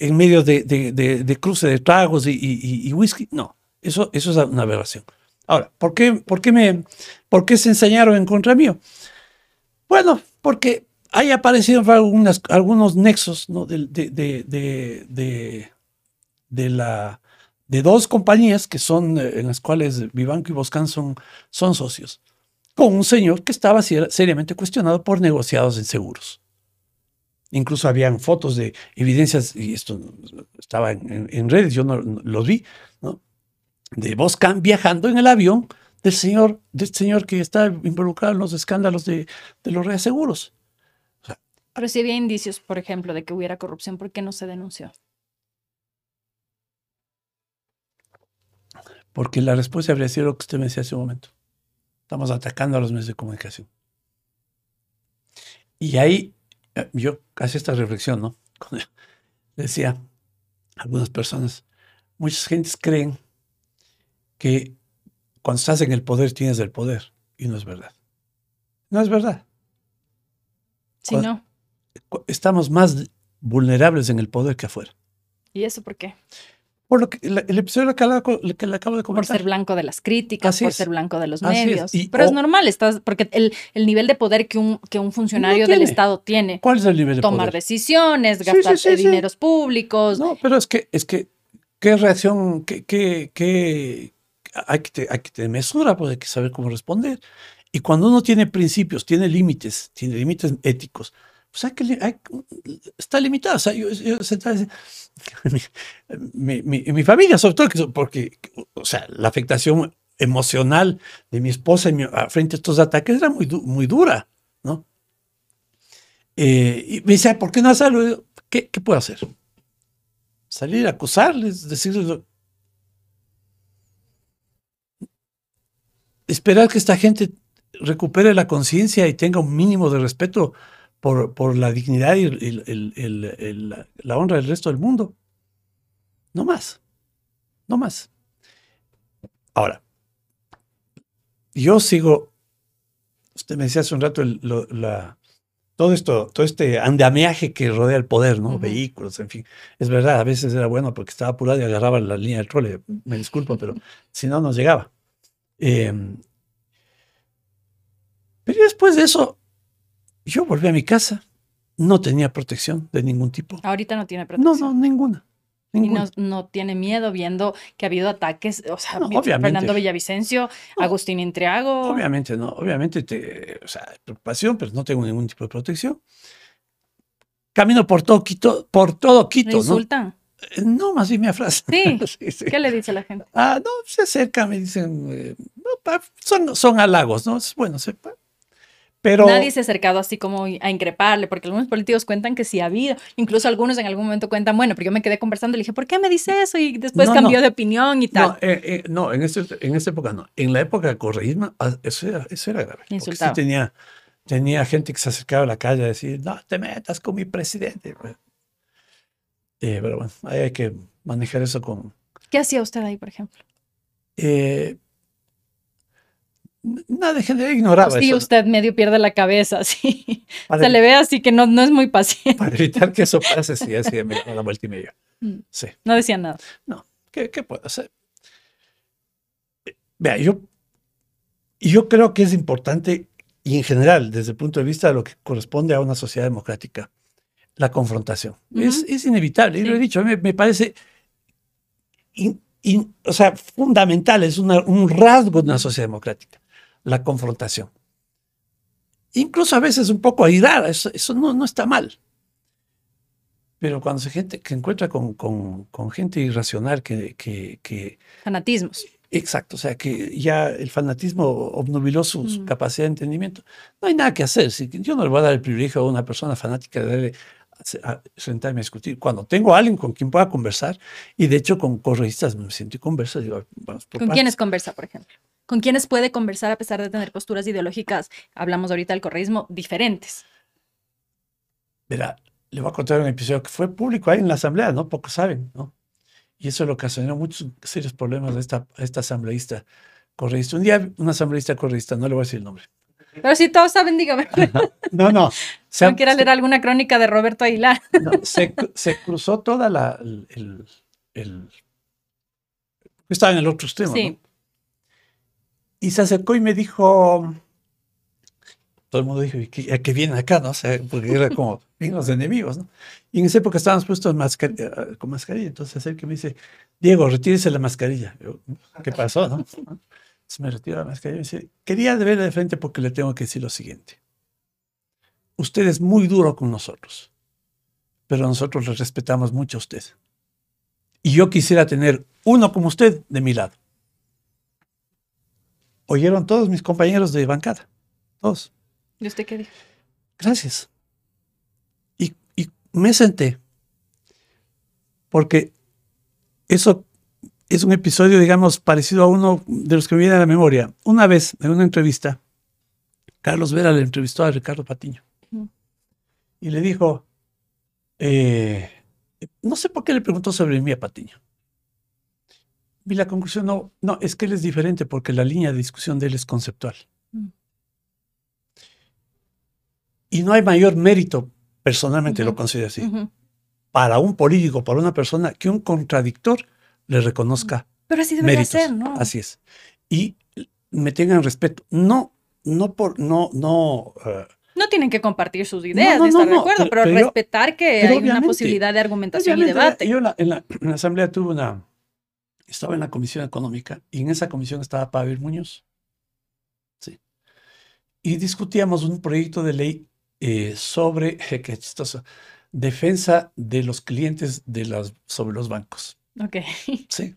en medio de, cruce de tragos y, whisky. No, eso, eso es una aberración. Ahora, ¿por qué, por, qué me, ¿por qué se enseñaron en contra mío? Bueno, porque hay aparecido algunas, algunos nexos ¿no? de, de, la, de dos compañías que son, eh, en las cuales Vivanco y Boscan son, son socios, con un señor que estaba seriamente cuestionado por negociados en seguros. Incluso habían fotos de evidencias, y esto estaba en, redes, yo no, los vi, ¿no? de Boscan viajando en el avión del señor, del señor que está involucrado en los escándalos de, los reaseguros. Pero si había indicios, por ejemplo, de que hubiera corrupción, ¿por qué no se denunció? Porque la respuesta habría sido lo que usted me decía hace un momento. Estamos atacando a los medios de comunicación. Y ahí eh, yo hacía esta reflexión, ¿no? decía algunas personas, muchas gentes creen que cuando estás en el poder tienes el poder y no es verdad. No es verdad. Si no. Estamos más vulnerables en el poder que afuera. ¿Y eso por qué? Por lo que el episodio que, le acabo de comentar. Por ser blanco de las críticas, por ser blanco de los medios. Pero es normal, estás, porque el, el, nivel de poder que un, que un funcionario del Estado tiene. ¿Cuál es el nivel de Tomar decisiones, gastar dineros públicos. No, pero es que, es que, ¿qué reacción, qué, qué, qué hay, que, hay que tener mesura, pues hay que saber cómo responder. Y cuando uno tiene principios, tiene límites, tiene límites éticos, pues hay que, está limitado. O sea, yo, yo mi, mi, mi, familia, sobre todo, porque, o sea, la afectación emocional de mi esposa frente a estos ataques era muy, muy dura, ¿no? Eh, y me decía, ¿por qué no hacerlo? ¿Qué, ¿Qué puedo hacer? Salir a acusarles, decirles... Esperar que esta gente recupere la conciencia y tenga un mínimo de respeto por, por la dignidad y la honra del resto del mundo. No más. No más. Ahora, yo sigo, usted me decía hace un rato, la, todo esto, todo este andamiaje que rodea el poder, ¿no? Vehículos, en fin. Es verdad, a veces era bueno porque estaba apurado y agarraba la línea del trole. Me disculpo, pero si no, nos llegaba. Em, pero después de eso, yo volví a mi casa, no tenía protección de ningún tipo. Ahorita no tiene protección. No, no, ninguna. Y no, tiene miedo viendo que ha habido ataques, o sea, Fernando Villavicencio, Agustín Intriago. Obviamente, no, obviamente, te, o sea, preocupación, pero no tengo ningún tipo de protección. Camino por todo Quito, por todo Quito. ¿Me insultan? Eh, ¿no? más bien mi frase. ¿Sí? ¿Qué le dice la gente? Ah, no, se acerca, me dicen, eh, son, son halagos, ¿no? Bueno, se, Pero, Nadie se ha acercado así como a increparle, porque algunos políticos cuentan que sí ha habido, incluso algunos en algún momento cuentan, bueno, pero yo me quedé conversando y le dije, ¿por qué me dice eso? Y después No, cambió no. de opinión y tal. No, eh, eh, no en, este, en esta época no. En la época del correísmo, ah, eso era, eso era grave. porque sí tenía, tenía gente que se acercaba a la calle a decir, no te metas con mi presidente. Eh, pero bueno, ahí hay que manejar eso con... ¿Qué hacía usted ahí, por ejemplo? N- nada de gente ignoraba sí, eso. usted medio pierde la cabeza. Para, Se le ve así que no, no es muy paciente. para evitar que eso pase, sí, así da la vuelta y media. Mm. Sí. No decía nada. No, ¿qué, qué puedo hacer? Vea, yo, yo creo que es importante, y en general, desde el punto de vista de lo que corresponde a una sociedad democrática, la confrontación. es, es inevitable, y lo he Sí. dicho, me, me parece, in- in- o sea, fundamental, es una- un rasgo de una sociedad democrática, la confrontación. Incluso a veces un poco airada, eso, eso no, no está mal. Pero cuando se, gente, que encuentra con, con- con gente irracional que, que, que- Fanatismos. Exacto, o sea, que ya el fanatismo obnubiló su, Mm. capacidad de entendimiento. No hay nada que hacer. si- yo no le voy a dar el privilegio a una persona fanática de darle, a, sentarme a discutir. Cuando tengo a alguien con quien pueda conversar, y de hecho con correístas me siento y converso, digo, vamos por ¿Con partes. quiénes conversa, por ejemplo? ¿Con quiénes puede conversar a pesar de tener posturas ideológicas? Hablamos ahorita del correísmo diferentes. Verá, le voy a contar un episodio que fue público ahí en la asamblea, ¿no? Pocos saben, ¿no? Y eso le ocasionó muchos serios problemas a esta, a esta asambleísta correísta. Un día, una asambleísta correísta, no le voy a decir el nombre. Pero si todos saben, dígame. No, no. se, No quiera leer alguna crónica de Roberto Aguilar. no, se, se cruzó toda la. El, el- el- estaba en el otro extremo, Sí. ¿no? Y se acercó y me dijo. Todo el mundo dijo, ¿y qué, a qué vienen acá? ¿no? O sea, porque era como, vienen los enemigos, ¿no? Y en esa época estábamos puestos eh, con mascarilla. Entonces se acerca y me dice, Diego, retírese la mascarilla. Yo, ¿Qué pasó, no? Entonces me retiro la mascarilla y me dice, quería verle de frente porque le tengo que decir lo siguiente. Usted es muy duro con nosotros, pero nosotros le respetamos mucho a usted. Y yo quisiera tener uno como usted de mi lado. Oyeron todos mis compañeros de bancada, todos. ¿Y usted qué dijo? Gracias. Y, y me senté, porque eso es un episodio, digamos, parecido a uno de los que me viene a la memoria. Una vez, en una entrevista, Carlos Vera le entrevistó a Ricardo Patiño y le dijo, eh, no sé por qué le preguntó sobre mí a Patiño. Y la conclusión, no, no, es que él es diferente porque la línea de discusión de él es conceptual. Mm. Y no hay mayor mérito, personalmente lo considero así, para un político, para una persona, que un contradictor le reconozca Pero así debería méritos. ser, ¿no? Así es. Y me tengan respeto. No, no por, no, no. eh, No tienen que compartir sus ideas, no, estar no, de no, acuerdo, pero- respetar que pero hay una posibilidad de argumentación y debate. Yo en la, en la- en la asamblea tuve una. Estaba en la comisión económica y en esa comisión estaba Pavel Muñoz. Sí. Y discutíamos un proyecto de ley eh, sobre, qué chistoso, defensa de los clientes de las, sobre los bancos. Ok. Sí.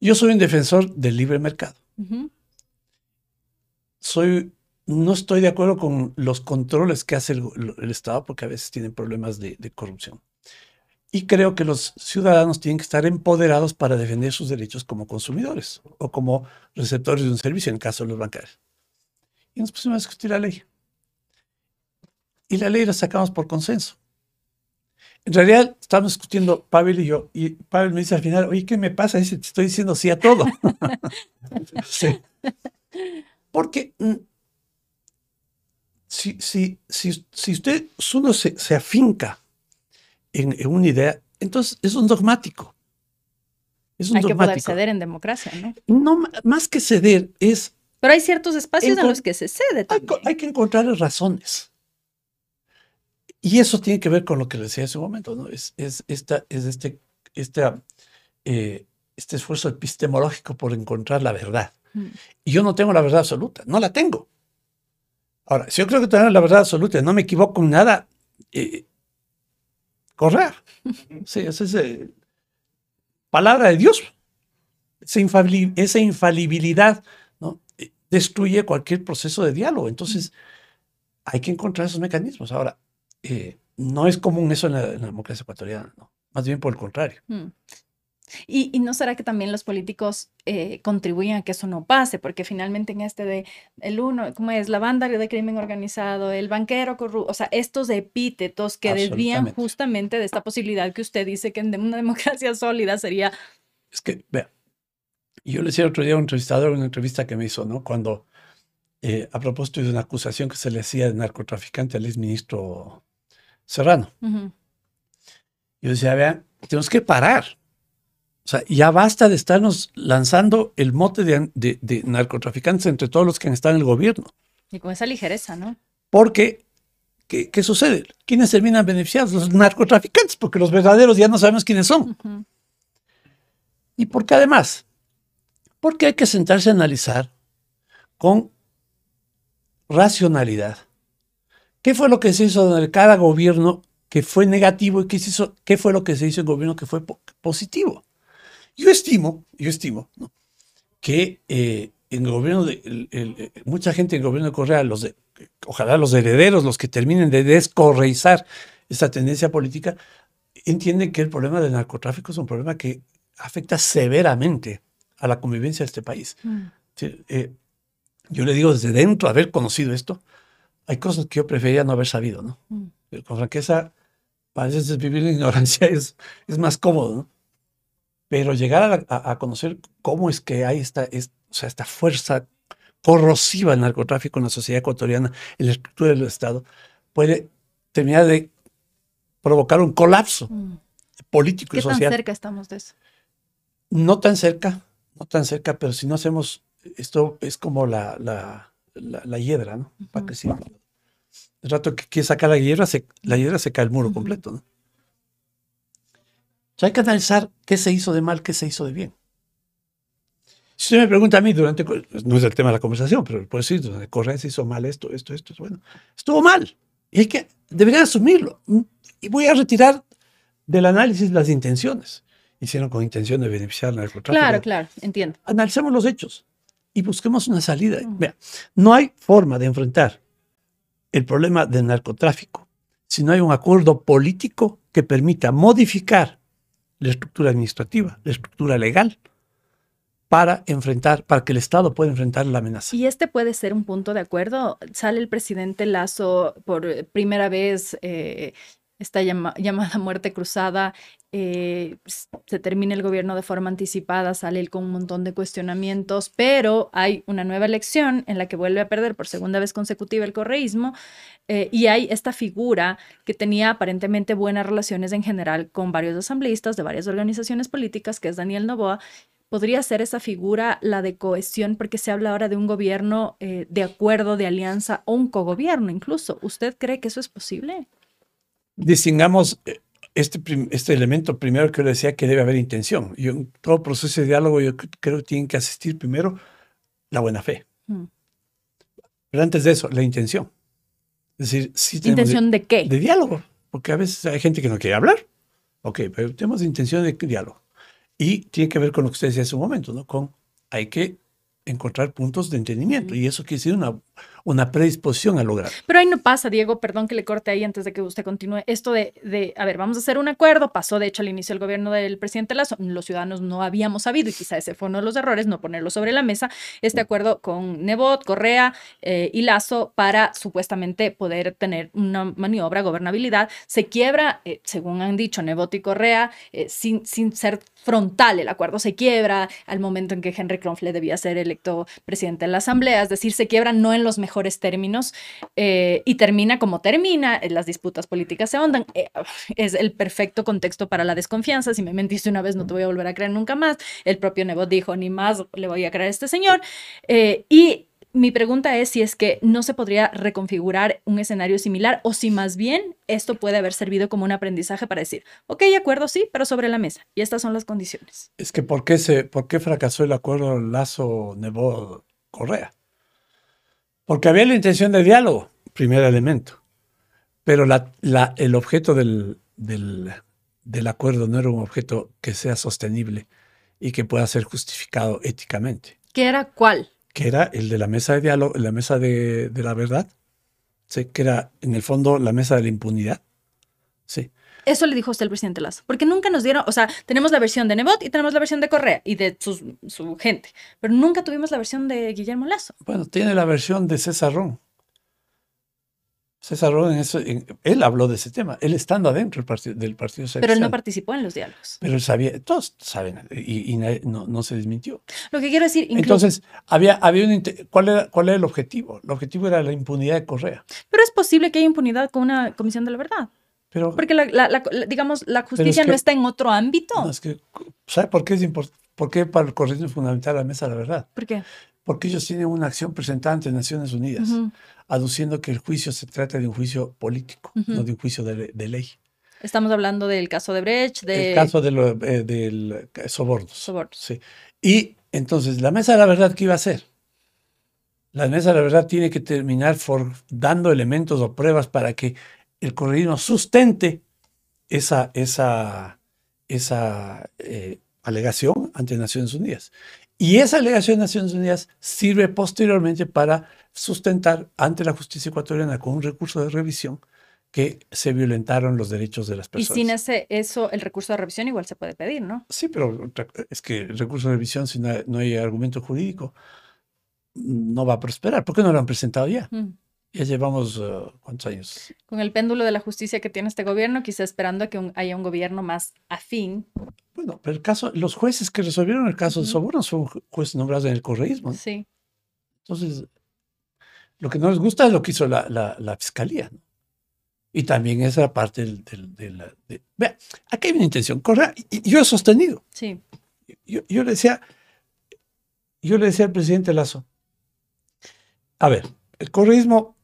Yo soy un defensor del libre mercado. Soy, no estoy de acuerdo con los controles que hace el, el Estado porque a veces tienen problemas de, de corrupción. Y creo que los ciudadanos tienen que estar empoderados para defender sus derechos como consumidores o como receptores de un servicio, en el caso de los bancarios. Y nos pusimos a discutir la ley. Y la ley la sacamos por consenso. En realidad, estábamos discutiendo Pavel y yo, y Pavel me dice al final, oye, ¿qué me pasa? Dice, te estoy diciendo sí a todo. sí. Porque mm, si, si, si, si usted solo se, se afinca en, en una idea, entonces es un dogmático. Es un Hay que poder ceder en democracia, ¿no? No, más que ceder, es Pero hay ciertos espacios en los que se cede hay, también. co- hay que encontrar razones. Y eso tiene que ver con lo que decía hace un momento, ¿no? Es, es, esta, es este, esta, eh, este esfuerzo epistemológico por encontrar la verdad. Mm. Y yo no tengo la verdad absoluta, no la tengo. Ahora, si yo creo que tengo la verdad absoluta no me equivoco en nada, eh, correr. Sí, esa es eh, palabra de Dios. Esa, infalib- esa infalibilidad, ¿no? Eh, destruye cualquier proceso de diálogo. Entonces, hay que encontrar esos mecanismos. Ahora, eh, no es común eso en la, democracia ecuatoriana, ¿no? más bien por el contrario. Mm. ¿Y, no será que también los políticos eh, contribuyen a que eso no pase? Porque finalmente en este de el uno, ¿cómo es? La banda de crimen organizado, el banquero corrupto, o sea, estos epítetos que desvían justamente de esta posibilidad que usted dice que en una democracia sólida sería... Es que, vea, yo le decía otro día a un entrevistador en una entrevista que me hizo, ¿no? Cuando, eh, a propósito de una acusación que se le hacía de narcotraficante al exministro Serrano. Yo decía, vean, tenemos que parar. O sea, ya basta de estarnos lanzando el mote de, narcotraficantes entre todos los que han estado en el gobierno. Y con esa ligereza, ¿no? Porque, ¿qué, sucede? ¿Quiénes terminan beneficiados? Los narcotraficantes, porque los verdaderos ya no sabemos quiénes son. Y porque además, porque hay que sentarse a analizar con racionalidad qué fue lo que se hizo en cada gobierno que fue negativo y qué, se hizo, qué fue lo que se hizo en el gobierno que fue positivo. Yo estimo, yo estimo, que eh, en gobierno de mucha gente en el gobierno de Correa, los de, ojalá los herederos, los que terminen de descorreizar esta tendencia política, entienden que el problema del narcotráfico es un problema que afecta severamente a la convivencia de este país. Mm. Eh, yo le digo desde dentro, haber conocido esto, hay cosas que yo prefería no haber sabido, ¿no? Mm. Con franqueza, a veces vivir en ignorancia es, es más cómodo, ¿no? Pero llegar a, conocer cómo es que hay esta, o sea, esta fuerza corrosiva del narcotráfico en la sociedad ecuatoriana, en la estructura del Estado, puede terminar de provocar un colapso mm. político y social. ¿Qué tan cerca estamos de eso? No tan cerca, no tan cerca, pero si no hacemos, esto es como la, la, la, hiedra, ¿no? Para que El rato que quiere sacar la hiedra, se, la hiedra se cae el muro completo, ¿no? hay que analizar qué se hizo de mal, qué se hizo de bien. Si usted me pregunta a mí durante, no es el tema de la conversación, pero por decir, durante Correa se hizo mal esto, esto, esto, bueno, estuvo mal. Y hay que, deberían asumirlo. Y voy a retirar del análisis las intenciones. Hicieron con intención de beneficiar al narcotráfico. Claro, claro, entiendo. Analicemos los hechos y busquemos una salida. Vea, no hay forma de enfrentar el problema del narcotráfico si no hay un acuerdo político que permita modificar la estructura administrativa, la estructura legal, para enfrentar, para que el Estado pueda enfrentar la amenaza. Y este puede ser un punto de acuerdo. Sale el presidente Lazo por primera vez eh, esta llamada muerte cruzada, eh, se termina el gobierno de forma anticipada, sale él con un montón de cuestionamientos, pero hay una nueva elección en la que vuelve a perder por segunda vez consecutiva el correísmo eh, y hay esta figura que tenía aparentemente buenas relaciones en general con varios asambleístas de varias organizaciones políticas, que es Daniel Novoa, podría ser esa figura la de cohesión, porque se habla ahora de un gobierno eh, de acuerdo, de alianza o un cogobierno incluso. ¿Usted cree que eso es posible? Distingamos eh, este, este elemento primero que yo decía que debe haber intención. Y en todo proceso de diálogo yo creo que tienen que asistir primero la buena fe. Mm. Pero antes de eso, la intención. Es decir, si ¿Intención de, qué? De diálogo. Porque a veces hay gente que no quiere hablar. Ok, pero tenemos intención de diálogo. Y tiene que ver con lo que usted decía hace un momento, ¿no? Con hay que encontrar puntos de entendimiento. Y eso quiere decir una, una predisposición a lograr. Pero ahí no pasa, Diego, perdón que le corte ahí antes de que usted continúe. Esto de, de, a ver, vamos a hacer un acuerdo, pasó de hecho al inicio del gobierno del presidente Lazo, los ciudadanos no habíamos sabido, y quizá ese fue uno de los errores, no ponerlo sobre la mesa, este acuerdo con Nebot, Correa eh, y Lazo para supuestamente poder tener una maniobra, gobernabilidad, se quiebra, eh, según han dicho Nebot y Correa, eh, sin, sin ser frontal el acuerdo, se quiebra al momento en que Henry Kronfle debía ser electo presidente de la Asamblea, es decir, se quiebra no en los mejores mejores términos eh, y termina como termina, eh, las disputas políticas se ahondan. Eh, es el perfecto contexto para la desconfianza. Si me mentiste una vez, no te voy a volver a creer nunca más. El propio Nebot dijo, ni más le voy a creer a este señor. y mi pregunta es si es que no se podría reconfigurar un escenario similar o si más bien esto puede haber servido como un aprendizaje para decir, ok, acuerdo, sí, pero sobre la mesa. Y estas son las condiciones. Es que ¿por qué, se, por qué fracasó el acuerdo Lazo-Nebot-Correa? Porque había la intención de diálogo, primer elemento. Pero el objeto del, del, acuerdo no era un objeto que sea sostenible y que pueda ser justificado éticamente. ¿Qué era cuál? que era el de la mesa de diálogo, la mesa de, de la verdad, ¿sí? que era en el fondo la mesa de la impunidad. Sí. Eso le dijo usted el presidente Lazo. Porque nunca nos dieron, o sea, tenemos la versión de Nebot y tenemos la versión de Correa y de sus- su gente, pero nunca tuvimos la versión de Guillermo Lazo. Bueno, tiene la versión de César Ron. César Ron, en eso- en- él habló de ese tema, él estando adentro del partido, del partido Pero él no participó en los diálogos. Pero él sabía, todos saben, y, no, no se desmintió. Lo que quiero decir, incluso, Entonces, había, había un, ¿cuál, era, ¿cuál era el objetivo? El objetivo era la impunidad de Correa. pero es posible que haya impunidad con una comisión de la verdad. Pero, Porque, la, la- la- la- digamos, la justicia que- no está en otro ámbito. no, es que, ¿sabe por qué es importante? ¿Por qué para el correísmo es fundamental la mesa de la verdad? ¿Por qué? Porque ellos tienen una acción presentada ante Naciones Unidas, aduciendo que el juicio se trata de un juicio político, no de un juicio de, de ley. Estamos hablando del caso de Brecht, de El caso de lo- eh, del sobornos. sobornos. Sí. Y entonces, la mesa de la verdad, ¿qué iba a hacer? La mesa de la verdad tiene que terminar for- dando elementos o pruebas para que el correísmo sustente esa, esa, esa eh, alegación ante Naciones Unidas. Y esa alegación de Naciones Unidas sirve posteriormente para sustentar ante la justicia ecuatoriana con un recurso de revisión que se violentaron los derechos de las Y personas. sin ese, eso, el recurso de revisión igual se puede pedir, ¿no? Sí, pero es que el recurso de revisión, si no hay, no hay argumento jurídico, no va a prosperar. ¿Por qué no lo han presentado ya? Mm. Ya llevamos, uh, ¿cuántos años? Con el péndulo de la justicia que tiene este gobierno, quizá esperando a que un- haya un gobierno más afín. Bueno, pero el caso, los jueces que resolvieron el caso de Ujú. Soborno son ju- jueces nombrados en el correísmo. Sí. Entonces, lo que no les gusta es lo que hizo la, la- la fiscalía. ¿no? Y también esa parte del... del- de de- Vea, aquí hay una intención. Correa, y- y yo he sostenido, Sí. yo, yo le decía, yo le decía al presidente Lazo, a ver, el correísmo,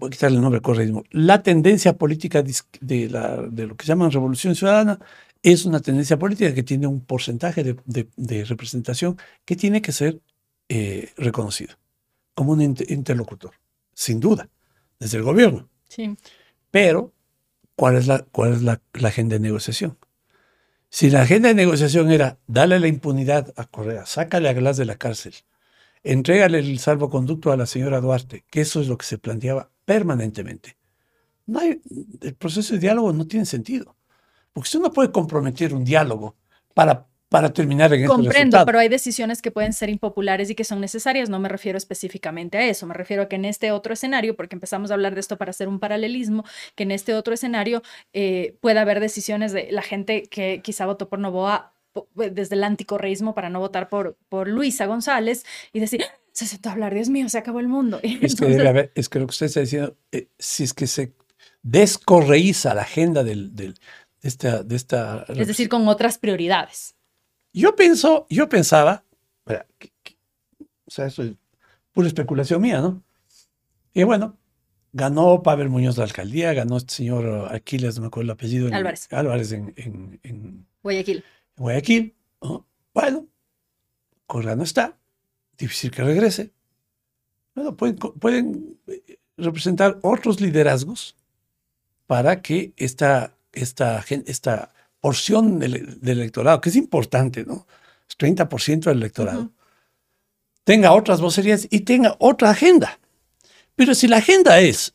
voy a quitarle el nombre correísmo, la tendencia política de, la- de lo que llaman revolución ciudadana es una tendencia política que tiene un porcentaje de, de- de representación que tiene que ser eh, reconocido como un inter- interlocutor, sin duda, desde el gobierno. Sí. Pero, ¿cuál es, la, cuál es la, la agenda de negociación? Si la agenda de negociación era darle la impunidad a Correa, sácale a Glass de la cárcel, entrégale el salvoconducto a la señora Duarte, que eso es lo que se planteaba permanentemente. No hay, el proceso de diálogo no tiene sentido. Porque usted no puede comprometer un diálogo para, para terminar en este Comprendo, resultado. pero hay decisiones que pueden ser impopulares y que son necesarias. No me refiero específicamente a eso. Me refiero a que en este otro escenario, porque empezamos a hablar de esto para hacer un paralelismo, que en este otro escenario eh, pueda haber decisiones de la gente que quizá votó por Novoa desde el anticorreísmo para no votar por, por Luisa González y decir, "Ah, se sentó a hablar, Dios mío, se acabó el mundo. Es que, debe haber- es que lo que usted está diciendo, eh, si es que se descorreiza la agenda del, del- de esta... De esta es decir, con otras prioridades. Yo pienso, yo pensaba, espera, que- que- o sea, eso es pura especulación mía, ¿no? Y bueno, ganó Pavel Muñoz la alcaldía, ganó este señor Aquiles, no me acuerdo el apellido. en- Álvarez. Álvarez en, en- en Guayaquil. Guayaquil. ¿no? Bueno, Correa no está, difícil que regrese. Bueno, pueden, pueden eh, representar otros liderazgos para que esta, esta, esta porción del, del electorado, que es importante, ¿no? Es 30% del electorado, tenga otras vocerías y tenga otra agenda. Pero si la agenda es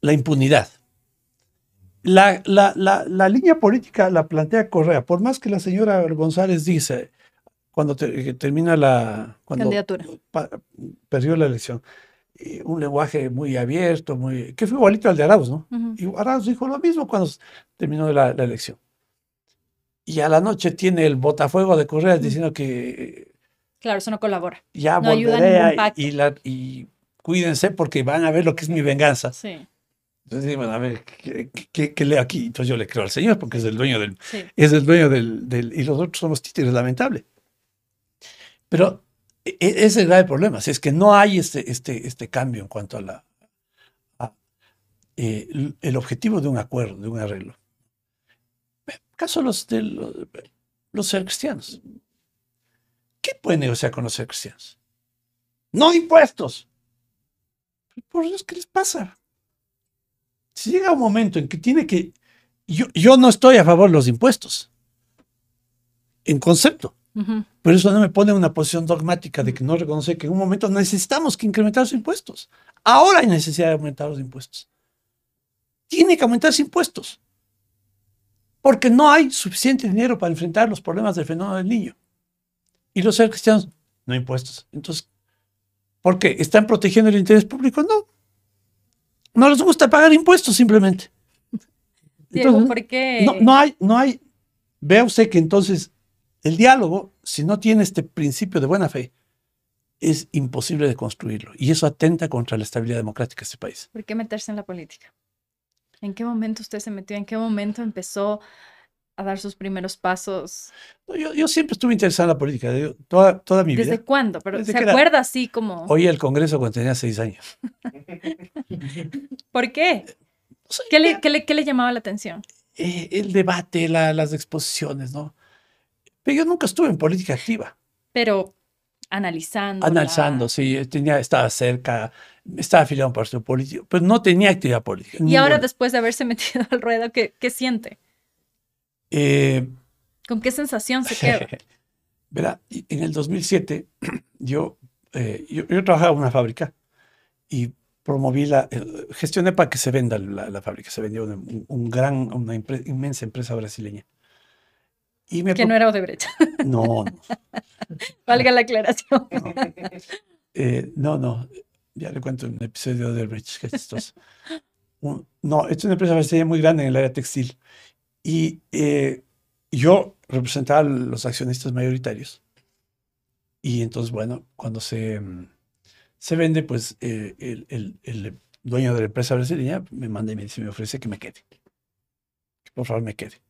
la impunidad, la, la, la, la línea política la plantea Correa, por más que la señora González dice, cuando te- que termina la... Cuando Candidatura. pa- perdió la elección, y un lenguaje muy abierto, muy que fue igualito al de Arauz, ¿no? Ujú. Y Arauz dijo lo mismo cuando terminó la, la elección. Y a la noche tiene el botafuego de Correa Ujú. diciendo que Claro, eso no colabora. ya No ayuda a ningún pacto. y, la- y cuídense porque van a ver lo que es mi venganza. Sí, Entonces, bueno, a ver, ¿qué, qué- qué leo aquí? Entonces yo le creo al señor porque es el dueño del, sí. es el dueño del, del- y los otros somos títeres, lamentable. Pero e- e- ese es el grave problema, si es que no hay este, este, este cambio en cuanto a la eh, el objetivo de un acuerdo, de un arreglo. Caso los de los, los cristianos. ¿Qué puede negociar con los ser cristianos? No impuestos. Por Dios, ¿qué les pasa? Si llega un momento en que tiene que yo, yo no estoy a favor de los impuestos. En concepto. Pero eso no me pone en una posición dogmática de que no reconoce que en un momento necesitamos que incrementar los impuestos. Ahora hay necesidad de aumentar los impuestos. Tiene que aumentarse impuestos. Porque no hay suficiente dinero para enfrentar los problemas del fenómeno del niño. Y los seres cristianos, no impuestos. Entonces, ¿por qué? ¿Están protegiendo el interés público? No. No les gusta pagar impuestos simplemente. Diego, ¿por qué? No, no hay, no hay. Vea usted que entonces el diálogo, si no tiene este principio de buena fe, es imposible de construirlo. Y eso atenta contra la estabilidad democrática de este país. ¿Por qué meterse en la política? ¿En qué momento usted se metió? ¿En qué momento empezó a dar sus primeros pasos? yo, yo, siempre estuve interesado en la política, toda, toda mi vida. ¿Desde cuándo? Pero ¿Se acuerda así como...? Oí el Congreso cuando tenía seis años. ¿Por qué? ¿Qué, le, ¿qué, le, ¿Qué, le, llamaba la atención? Eh, el debate, la, las exposiciones, ¿no? Pero yo nunca estuve en política activa. Pero analizando. Analizando, sí. Tenía, estaba cerca, estaba afiliado a un partido político, pero no tenía actividad política. Y ahora, después de haberse metido al ruedo, ¿qué, qué siente? Eh, ¿Con qué sensación se queda? Verá, en el 2007 yo, eh, yo, yo, trabajaba en una fábrica y promoví la, eh, gestioné para que se venda la, la fábrica. Se vendió un, un gran, una inmensa empresa brasileña que no era Odebrecht. No, no. Valga la aclaración. Eh, no. no, Ya le cuento un episodio de Odebrecht, que es no, es una empresa muy grande en el área textil. Y eh, yo representaba a los accionistas mayoritarios. Y entonces, bueno, cuando se, se vende, pues eh, el, el, el, dueño de la empresa brasileña me manda y me dice, me ofrece que me quede. Que por favor me quede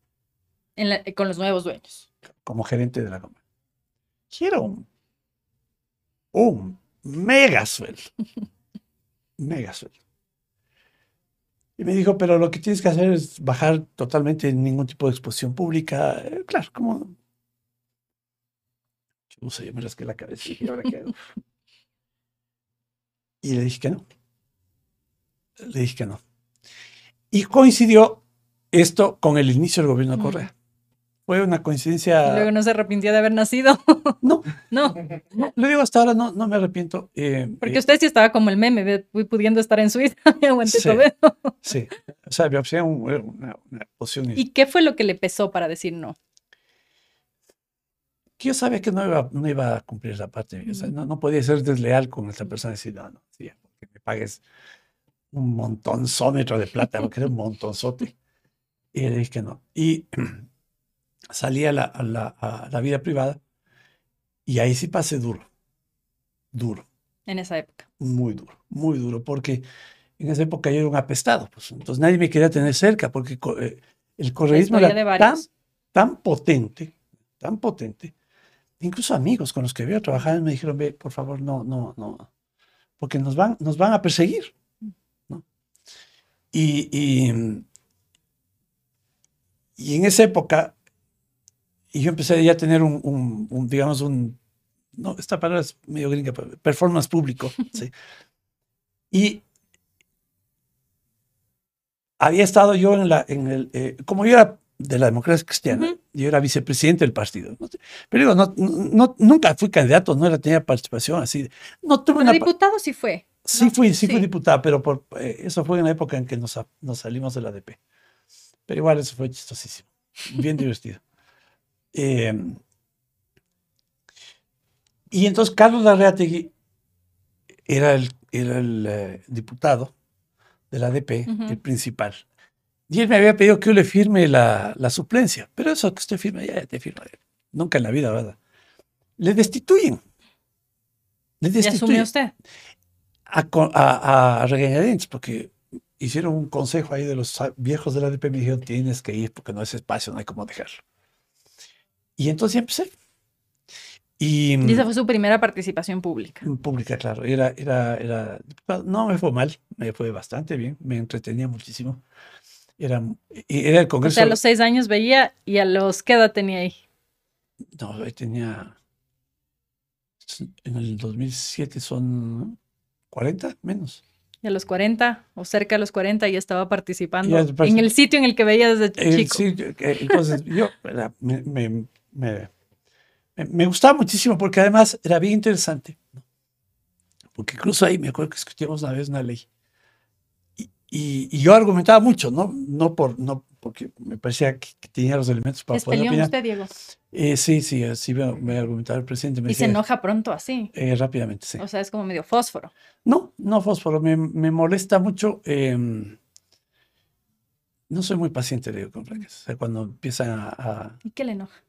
con los nuevos dueños. Como gerente de la compañía. Quiero un, un mega sueldo. mega sueldo. Y me dijo, pero lo que tienes que hacer es bajar totalmente ningún tipo de exposición pública. Eh, claro, como... Yo no sé, yo me rasqué la cabeza y ahora qué Y le dije que no. Le dije que no. Y coincidió esto con el inicio del gobierno de Correa fue una coincidencia. luego no se arrepintió de haber nacido. No. no. Lo digo hasta ahora, no, no me arrepiento. Eh, Porque eh, usted sí estaba como el meme de pudiendo estar en Suiza y aguanté sí, todo Sí. O sea, había una, una posición. ¿Y qué fue lo que le pesó para decir no? Que yo sabía que no iba, no iba a cumplir esa parte. O sea, no, no, podía ser desleal con esa persona y decir, no, no, sí, que me pagues un montonzómetro de plata, porque era un montonzote. Y le dije que no. Y salí a la, a, la, a la, vida privada y ahí sí pasé duro, duro. En esa época. Muy duro, muy duro, porque en esa época yo era un apestado, pues entonces nadie me quería tener cerca, porque eh, el correísmo era tan, tan potente, tan potente. Incluso amigos con los que había trabajado me dijeron, ve, por favor, no, no, no, porque nos van, nos van a perseguir. ¿no? Y, y, y en esa época y yo empecé ya a tener un, un, digamos, un, no, esta palabra es medio gringa, performance público. ¿sí? Y había estado yo en la, en el, eh, como yo era de la democracia cristiana, yo era vicepresidente del partido. Pero digo, no, no, nunca fui candidato, no era, tenía participación así. No tuve una diputado sí fue. Sí fui, sí, fui diputado, pero por, eh, eso fue en la época en que nos, nos salimos de la ADP. Pero igual eso fue chistosísimo, bien divertido. Em, y entonces Carlos Larreategui era el, era el eh, diputado de la ADP, el principal. Y él me había pedido que yo le firme la, la suplencia. Pero eso que usted firme, ya, te firma. Nunca en la vida, ¿verdad? Le destituyen. Le destituyen. ¿Y asumió usted? A, a, a regañadientes, porque hicieron un consejo ahí de los viejos de la ADP. Me dijeron, tienes que ir porque no es espacio, no hay cómo dejarlo. Y entonces empecé. Y, y, esa fue su primera participación pública. Mm, pública, claro. Era, era, era, no me fue mal, me fue bastante bien, me entretenía muchísimo. Era, era el Congreso. O sea, a los seis años veía y a los, ¿qué edad tenía ahí? No, ahí tenía, en el 2007 son 40 menos. Y a los 40 o cerca de los 40 ya estaba participando en el sitio en el que veía desde chico. Sí, entonces yo me, me, me, me gustaba muchísimo porque además era bien interesante. Porque incluso ahí me acuerdo que escuchamos una vez una ley. Y, yo argumentaba mucho, ¿no? No, por, no porque me parecía que, tenía los elementos para poder opinar. usted, Diego? Eh, sí, sí, así me, me argumentaba el presidente. ¿Y se enoja pronto así? Eh, rápidamente, sí. O sea, es como medio fósforo. No, no fósforo, me, me molesta mucho. Em, no soy muy paciente, digo, con O sea, cuando empiezan a, ¿Y qué le enoja?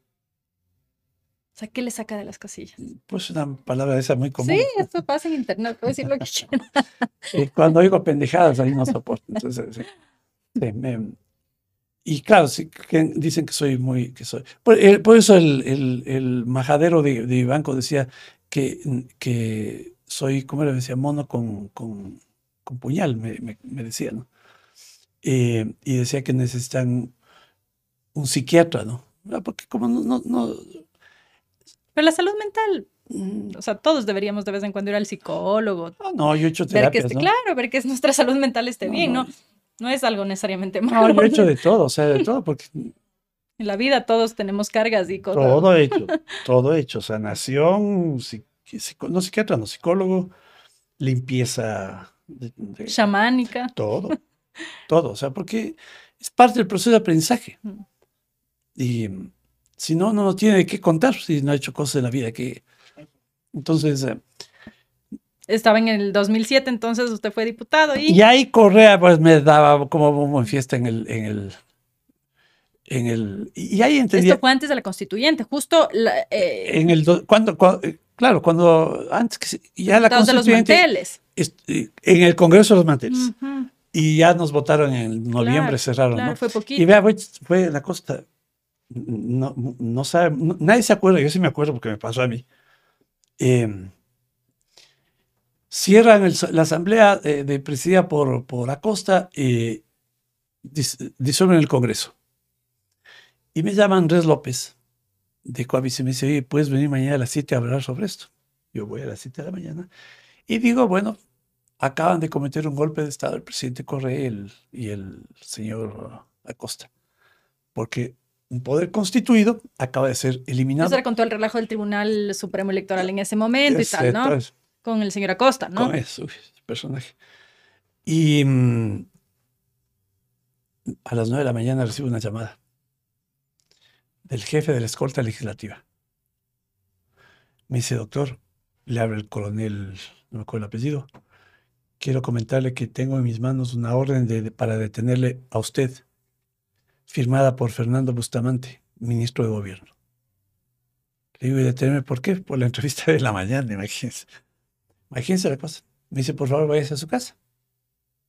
O sea, ¿qué le saca de las casillas? Pues una palabra esa muy común. Sí, esto pasa en internet, puedo decir lo que quiera. cuando oigo pendejadas, ahí no soporto. Entonces, y claro, sí, que dicen que soy muy... Que soy, por, eh, eso el, el, majadero de, de banco decía que, que soy, ¿cómo le decía? Mono con, con, con puñal, me, me, decía, ¿no? Eh, y decía que necesitan un psiquiatra, ¿no? Porque como no, no pero la salud mental, mm, o sea, todos deberíamos de vez en cuando ir al psicólogo. Ah, no, yo he hecho terapias, que Claro, ver que nuestra salud mental esté bien, ¿no? ¿no? es algo necesariamente malo. No, yo he hecho de todo, o sea, de todo, porque... En la vida todos tenemos cargas y cosas. Todo hecho, todo hecho, sanación, no psiquiatra, no psicólogo, limpieza... Chamánica. Todo, todo, o sea, porque es parte del proceso de aprendizaje. Mm. Y si no, no nos tiene qué contar si no ha hecho cosas en la vida. Que... Entonces... Eh, Estaba en el 2007, entonces usted fue diputado y... Y ahí Correa pues me daba como en fiesta en el... En el en el, y ahí entendía... Esto fue antes de la constituyente, justo... Eh, en el... cuando, eh, claro, cuando... Antes que ya la constituyente... De los manteles. en el Congreso de los manteles. Y ya nos votaron en noviembre, cerraron, claro, ¿no? fue poquito. Y vea, fue, fue la cosa no, no sabe, nadie se acuerda, yo sí me acuerdo porque me pasó a mí. Em, cierran la asamblea eh, de presidida por, por Acosta y disuelven el Congreso. Y me llama Andrés López de Coavis y me dice, ¿puedes venir mañana a las 7 a hablar sobre esto? Yo voy a las 7 de la mañana y digo, bueno, acaban de cometer un golpe de Estado el presidente Correa y el señor Acosta, porque un poder constituido acaba de ser eliminado. Eso era con todo el relajo del Tribunal Supremo Electoral en ese momento y tal, ¿no? Con el señor Acosta, ¿no? Con eso, personaje. Y mm, a las nueve de la mañana recibo una llamada del jefe de la escolta legislativa. Me dice, doctor, le abre el coronel, no me acuerdo el apellido, quiero comentarle que tengo en mis manos una orden de, para detenerle a usted firmada por Fernando Bustamante, ministro de Gobierno. Le digo, ¿y detenerme por qué? Por la entrevista de la mañana, imagínense. Imagínense la cosa. Me dice, por favor, váyase a su casa.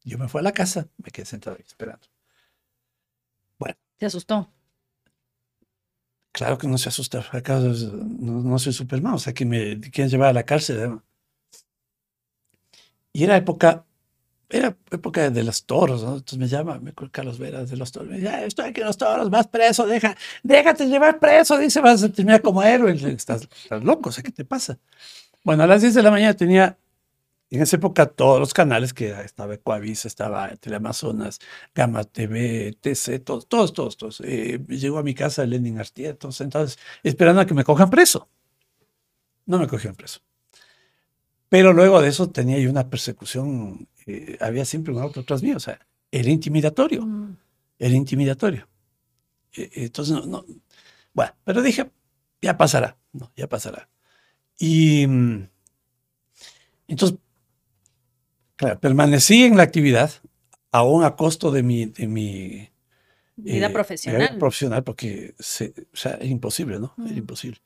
Yo me fui a la casa, me quedé sentado ahí esperando. Bueno. ¿Se asustó? Claro que no se asusta. ¿Acaso no, no soy Superman? O sea, que me quieren llevar a la cárcel. Y era época era época de los toros, ¿no? Entonces me llama, me Carlos Veras de los toros, me dice, estoy aquí en los toros, vas preso, deja, déjate llevar preso, dice, vas a terminar como héroe. Estás, loco, o sea, ¿qué te pasa? Bueno, a las 10 de la mañana tenía, en esa época, todos los canales que estaba Ecuavis, estaba Teleamazonas, Gama TV, TC, todos, todos, todos, todos. Eh, llegó a mi casa Lenin Artietos, entonces, esperando a que me cojan preso. No me cogieron preso. Pero luego de eso tenía yo una persecución eh, había siempre un auto atrás mío, o sea, era intimidatorio, mm. era intimidatorio. E, entonces, no, no, bueno, pero dije, ya pasará, no, ya pasará. Y mm, entonces, claro, permanecí en la actividad, aún a costo de mi, de mi vida eh, profesional. profesional, porque se, o sea, es imposible, ¿no? Es mm. imposible.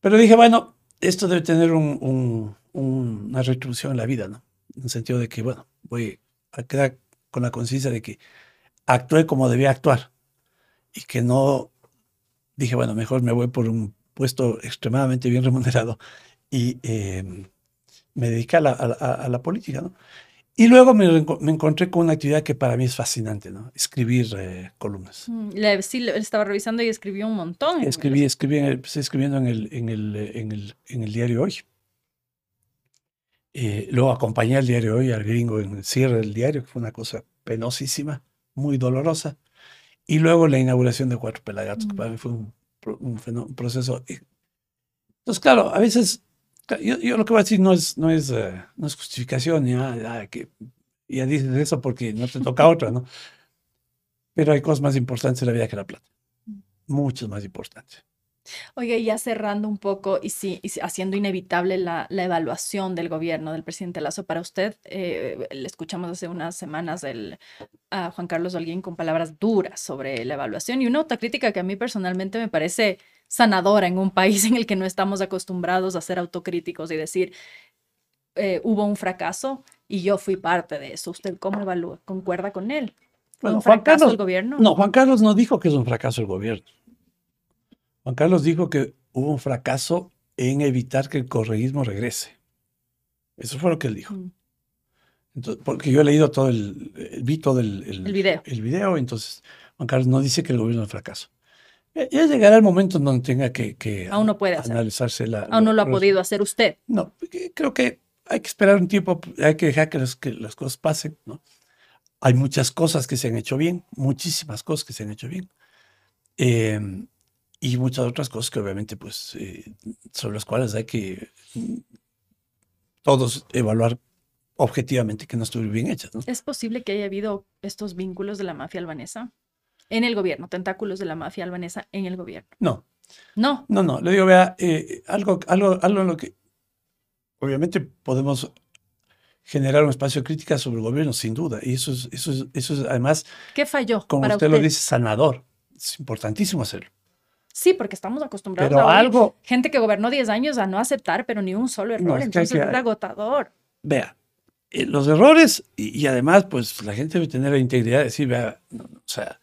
Pero dije, bueno, esto debe tener un, una retribución en la vida, ¿no? En el sentido de que, bueno, voy a quedar con la conciencia de que actué como debía actuar y que no dije, bueno, mejor me voy por un puesto extremadamente bien remunerado y em, me dediqué a la, política, ¿no? Y luego me, encontré con una actividad que para mí es fascinante, ¿no? Escribir eh, columnas. Mm, sí, estaba revisando y escribió un montón. Escribí, escribí, empecé escribiendo en el, en el, en el, en el diario Hoy. Eh, luego acompañé al diario hoy, al gringo, en el cierre del diario, que fue una cosa penosísima, muy dolorosa. Y luego la inauguración de Cuatro Pelagatos, que mm. para mí fue un, proceso Entonces, claro, a veces, yo, yo lo que voy a decir no es, no es, eh, no es justificación, ya, que ya dices eso porque no te toca otra, ¿no? Pero hay cosas más importantes en la vida que la plata. Mm. Muchas más importantes. Oye, ya cerrando un poco y, sí, haciendo inevitable la, evaluación del gobierno del presidente Lazo para usted, eh, le escuchamos hace unas semanas el, a Juan Carlos Holguín con palabras duras sobre la evaluación y una autocrítica que a mí personalmente me parece sanadora en un país en el que no estamos acostumbrados a ser autocríticos y decir, eh, hubo un fracaso y yo fui parte de eso. ¿Usted cómo evalúa? ¿Concuerda con él? ¿Fue un fracaso el gobierno? No, Juan Carlos no dijo que es un fracaso el gobierno. Juan Carlos dijo que hubo un fracaso en evitar que el correísmo regrese. Eso fue lo que él dijo. Mm. porque yo he leído todo el, vi todo el, el, video. El video, entonces Juan Carlos no dice que el gobierno es fracaso. Ya llegará el momento en donde tenga que, Aún no puede analizarse la... Aún no lo ha podido hacer usted. No, creo que hay que esperar un tiempo, hay que dejar que las, que las cosas pasen, ¿no? Hay muchas cosas que se han hecho bien, muchísimas cosas que se han hecho bien. Eh, y muchas otras cosas que obviamente, pues, eh, sobre las cuales hay que mm, todos evaluar objetivamente que no estuvieron bien hechas. ¿Es posible que haya habido estos vínculos de la mafia albanesa en el gobierno, tentáculos de la mafia albanesa en el gobierno? No. No. No, no. Le digo, vea, eh, algo, algo, algo en lo que obviamente podemos generar un espacio de crítica sobre el gobierno, sin duda. Y eso es, eso es, eso es además. ¿Qué falló? Como usted, lo dice, sanador. Es importantísimo hacerlo. Sí, porque estamos acostumbrados a algo, gente que gobernó 10 años a no aceptar, pero ni un solo error. Entonces es agotador. Vea, eh, los errores, y, además, pues la gente debe tener la integridad de decir, vea, o sea,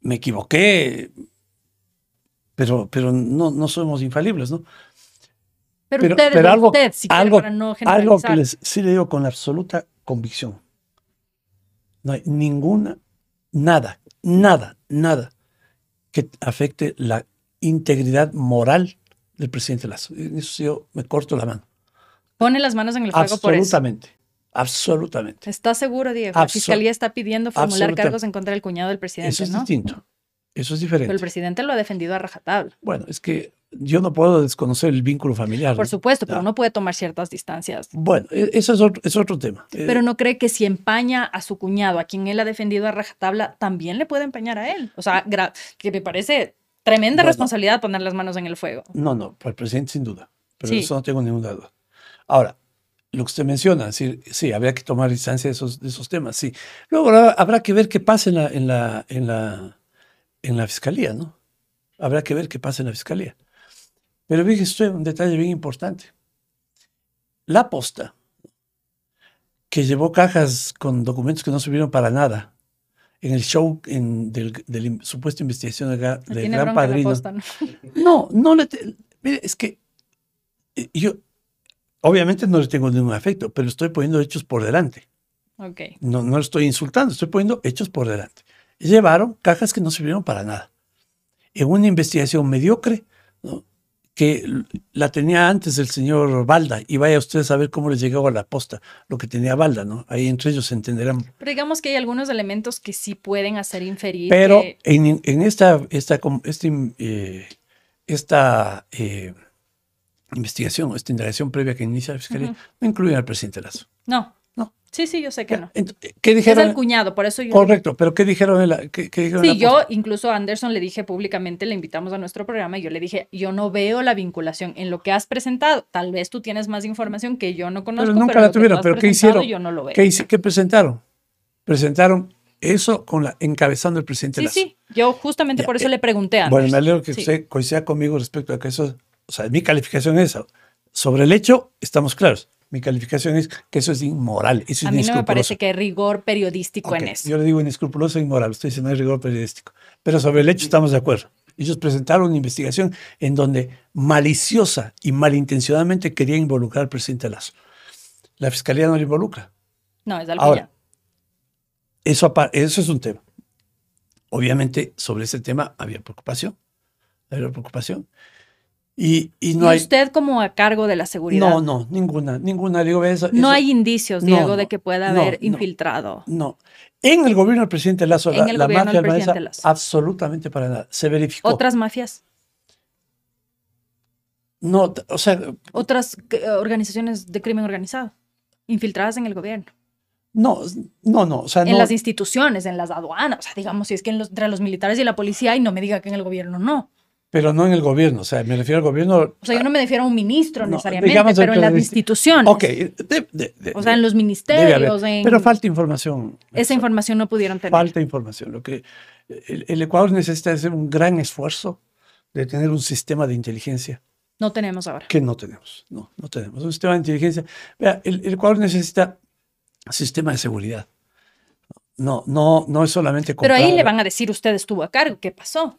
me equivoqué, pero, pero no, no somos infalibles, ¿no? Pero, usted, algo, usted, si algo, para no algo que les, sí le digo con absoluta convicción. No hay ninguna, nada, nada, nada que afecte la integridad moral del presidente Lazo. En eso yo me corto la mano. Pone las manos en el fuego por eso. Absolutamente. Absolutamente. ¿Está seguro, Diego? la fiscalía está pidiendo formular cargos en contra del cuñado del presidente. Eso es distinto. Eso es diferente. Pero el presidente lo ha defendido a rajatabla. Bueno, es que yo no puedo desconocer el vínculo familiar. Por supuesto, pero uno puede tomar ciertas distancias. Bueno, e, eso es otro, es otro tema. Eh, pero no cree que si empaña a su cuñado, a quien él ha defendido a rajatabla, también le puede empañar a él. O sea, que me parece tremenda responsabilidad poner las manos en el fuego. No, no, para el presidente sin duda. Pero eso no tengo ninguna duda. Ahora, lo que usted menciona, sí, sí habría que tomar distancia de esos, de esos temas, sí. Luego habrá, que ver qué pasa en la, en la, en la, en la fiscalía, ¿no? Habrá que ver qué pasa en la fiscalía. Pero fíjese usted un detalle bien importante. La posta, que llevó cajas con documentos que no sirvieron para nada en el show en, del, del supuesto investigación del, Gran Padrino. ¿no? no, le. mire, es que eh, yo, obviamente no le tengo ningún afecto, pero estoy poniendo hechos por delante. Okay. No, no estoy insultando, estoy poniendo hechos por delante. Llevaron cajas que no sirvieron para nada. En una investigación mediocre, ¿no? Que la tenía antes el señor Balda, y vaya usted a saber cómo le llegó a la posta lo que tenía Balda, ¿no? Ahí entre ellos se entenderán. Pero digamos que hay algunos elementos que sí pueden hacer inferir. Pero en, en, esta, esta, este, eh, esta eh, investigación, esta indagación previa que inicia la Fiscalía, no incluye al presidente Lazo. No. Sí, sí, yo sé que no. ¿Qué dijeron? Es el cuñado, por eso yo. Correcto, pero ¿qué dijeron? la, sí, yo incluso a Anderson le dije públicamente, le invitamos a nuestro programa y yo le dije, yo no veo la vinculación en lo que has presentado. Tal vez tú tienes más información que yo no conozco. Pero nunca la tuvieron, pero ¿qué hicieron? Yo no lo veo. ¿Qué, ¿Qué, presentaron? Presentaron eso con la encabezando el presidente Sí, sí, yo justamente por eso eh, le pregunté a Bueno, me alegro que usted coincida conmigo respecto a que eso, o sea, mi calificación es esa. Sobre el hecho, estamos claros mi calificación es que eso es inmoral. Eso a mí no me parece que hay rigor periodístico en eso. Yo le digo inescrupuloso e inmoral. Usted dice no hay rigor periodístico. Pero sobre el hecho estamos de acuerdo. Ellos presentaron una investigación en donde maliciosa y malintencionadamente querían involucrar al presidente Lazo. La fiscalía no le involucra. No, es algo Ahora, eso, eso es un tema. Obviamente, sobre ese tema había preocupación. Había preocupación. Y, no hay... usted como a cargo de la seguridad? No, no, ninguna, ninguna. Digo, eso, no hay indicios, Diego, de que pueda haber infiltrado. No. En el gobierno del presidente Lazo, la, mafia albanesa, absolutamente para nada. Se verificó. ¿Otras mafias? No, o sea. Otras eh, organizaciones de crimen organizado, infiltradas en el gobierno. No, no, no. O sea, en no, las instituciones, en las aduanas. O sea, digamos, si es que en los, entre los militares y la policía, y no me diga que en el gobierno no. Pero no en el gobierno, o sea, me refiero al gobierno. O sea, yo no me refiero a un ministro No, necesariamente, pero en las instituciones. Ok, de- de- de- O sea, en los ministerios, en... pero falta información. esa información no pudieron tener. Falta información. Lo que el, el Ecuador necesita hacer un gran esfuerzo de tener un sistema de inteligencia No tenemos ahora. que no tenemos. No, no tenemos. Un sistema de inteligencia. Vea, el, el Ecuador necesita sistema de seguridad. No, no, no es solamente Pero ahí comprar- le van a decir, usted estuvo a cargo, ¿qué pasó?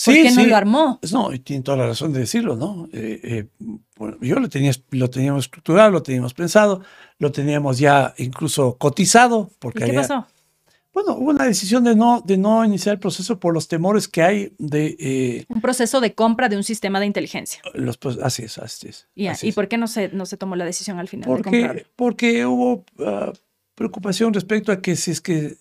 Sí, ¿Por qué no sí. lo armó? No, y tiene toda la razón de decirlo, ¿no? Eh, eh, bueno, yo lo, tenía, lo teníamos estructurado, lo teníamos pensado, lo teníamos ya incluso cotizado, ¿Y porque qué había- pasó? bueno, hubo una decisión de no, de no iniciar el proceso por los temores que hay de eh, Un proceso de compra de un sistema de inteligencia. los... pues, Así es, así es. Ya, así ¿Y es. por qué no se, no se tomó la decisión al final de comprarlo? Porque, porque hubo ah, preocupación respecto a que si es que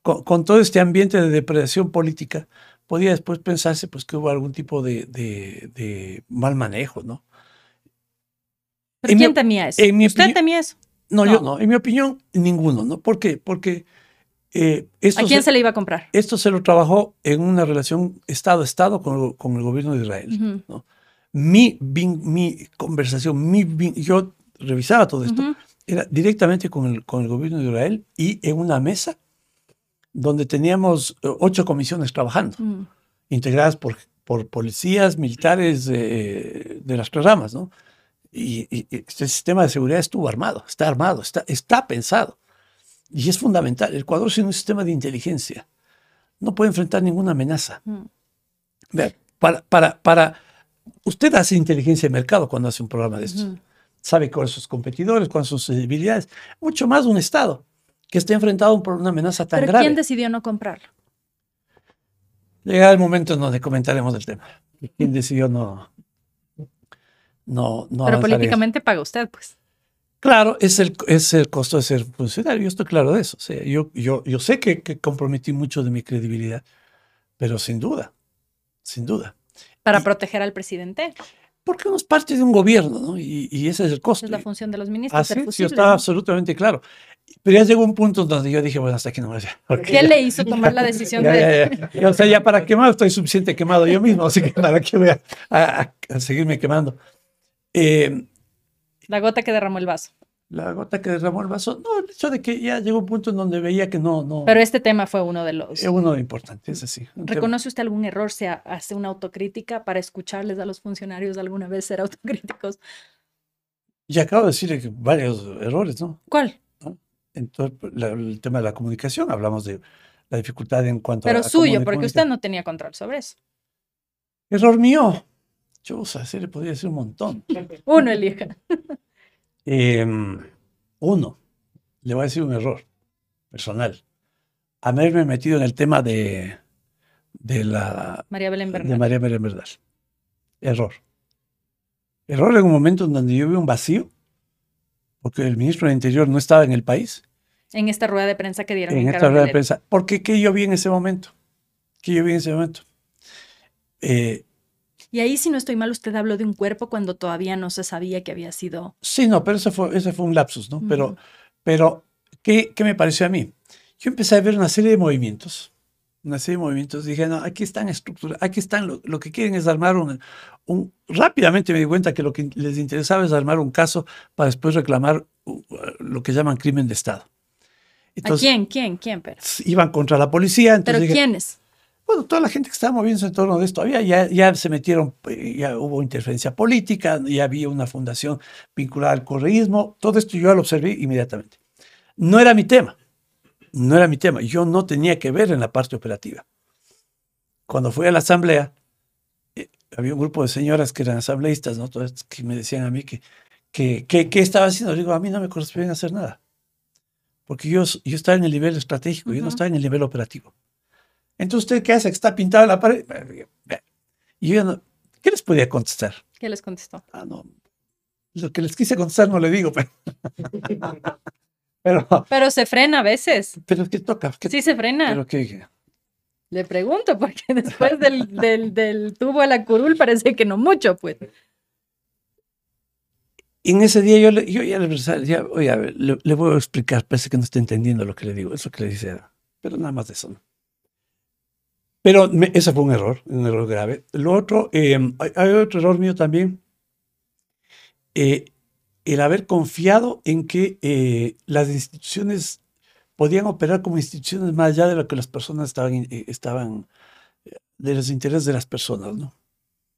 con, con todo este ambiente de depredación política, podía después pensarse pues que hubo algún tipo de, de- de mal manejo, ¿no? ¿Pero en mi quién op- temía eso? en mi ¿Usted opinión- temía eso? No, No. yo no. En mi opinión, ninguno, ¿no? ¿Por qué? Porque eh, esto, ¿A quién se, se le iba a comprar? esto se lo trabajó en una relación Estado-Estado con, con el gobierno de Israel. Ujú, Mi, vin- mi conversación, mi, vin- yo revisaba todo esto, ujú. era directamente con el, con el gobierno de Israel y en una mesa donde teníamos eh, ocho comisiones trabajando, Mm. integradas por, por policías, militares eh, de las tres ramas, ¿no? Y, y- este sistema de seguridad estuvo armado, está armado, está, está pensado. Y es fundamental. El Ecuador sin un sistema de inteligencia no puede enfrentar ninguna amenaza. Mm. Vea, para, para, para, usted hace inteligencia de mercado cuando hace un programa de estos. Ujú. Sabe cuáles son sus competidores, cuáles son sus debilidades. Mucho más un Estado que esté enfrentado por una amenaza tan ¿Pero grave. quién decidió no comprarlo? Llegará el momento en donde comentaremos el tema. ¿Quién decidió no, no, no Pero eso? políticamente paga usted, pues. Claro, es el, es el costo de ser funcionario. Yo estoy claro de eso. O sea, yo, yo, yo sé que, que comprometí mucho de mi credibilidad, pero sin duda, sin duda. Para Y- proteger al presidente. Porque uno es parte de un gobierno, ¿no? Y, y ese es el costo. Es la función de los ministros. Así es, yo estaba ¿no? absolutamente claro. Pero ya llegó un punto donde yo dije, bueno, hasta aquí no me porque ¿Qué ya- le hizo tomar la decisión ya, de.? ya, ya. Ya, O sea, ya para quemado estoy suficiente quemado yo mismo, así que para qué voy a, a- a- a seguirme quemando. Eh, La gota que derramó el vaso. la gota que derramó el vaso, no, el hecho de que ya llegó un punto en donde veía que no, no, Pero este tema fue uno de los. es uno importante, es así. tema- ¿Reconoce usted algún error? ¿Se ha- hace una autocrítica para escucharles a los funcionarios alguna vez ser autocríticos? Y acabo de decir varios errores, ¿no? ¿Cuál? Entonces, la- el tema de la comunicación, hablamos de la dificultad en cuanto Pero a... a suyo, porque usted no tenía control sobre eso. Error mío. Chusa, se le podría decir un montón. Uno elija. Em, uno, le voy a decir un error personal. Haberme metido en el tema de, de la María Belén de Bernal. María Belén Verdad. Error. Error en un momento en donde yo vi un vacío, porque el ministro del Interior no estaba en el país, En esta rueda de prensa que dieron en en, esta rueda de prensa. Porque ¿qué yo vi en ese momento? ¿Qué yo vi en ese momento? Eh, Y ahí, si no estoy mal, usted habló de un cuerpo cuando todavía no se sabía que había sido. Sí, no, pero ese fue, ese fue un lapsus, ¿no? Pero, pero ¿qué, qué me pareció a mí? Yo empecé a ver una serie de movimientos, una serie de movimientos, dije, no, aquí están estructurados, aquí están, lo, lo que quieren es armar un, un... Rápidamente me di cuenta que lo que les interesaba es armar un caso para después reclamar uh, lo que llaman crimen de Estado. ¿A quién? ¿Quién? ¿Quién? Pero, iban contra la policía, entonces ¿Pero quiénes? bueno, toda la gente que estaba moviéndose en torno de esto, había, ya, ya se metieron, eh, ya hubo interferencia política, ya había una fundación vinculada al correísmo, todo esto yo lo observé inmediatamente. No era mi tema, no era mi tema, yo no tenía que ver en la parte operativa. Cuando fui a la asamblea, eh, había un grupo de señoras que eran asambleístas, ¿no? Todas que me decían a mí que, que, que- ¿qué estaba haciendo? Digo, a mí no me correspondía hacer nada, porque yo, yo estaba en el nivel estratégico, yo no estaba en el nivel operativo. Entonces, ¿usted qué hace? Que está pintado en la pared. Y yo no, ¿qué les podía contestar? ¿Qué les contestó? Ah, no. Lo que les quise contestar no le digo, pero. pero, Pero se frena a veces. pero ¿qué toca? ¿Qué- Sí se frena. pero qué- Le pregunto, porque después del, del, del tubo a la curul parece que no mucho, pues. En ese día yo, le, yo ya, le, ya oye, a ver, le, le, voy a explicar, parece que no está entendiendo lo que le digo, eso que le dice, pero nada más de eso. ¿no? Pero me, ese fue un error, un error grave. Lo otro, eh, hay, hay, otro error mío también, eh, el haber confiado en que eh, las instituciones podían operar como instituciones más allá de lo que las personas estaban, eh, estaban de los intereses de las personas, ¿no?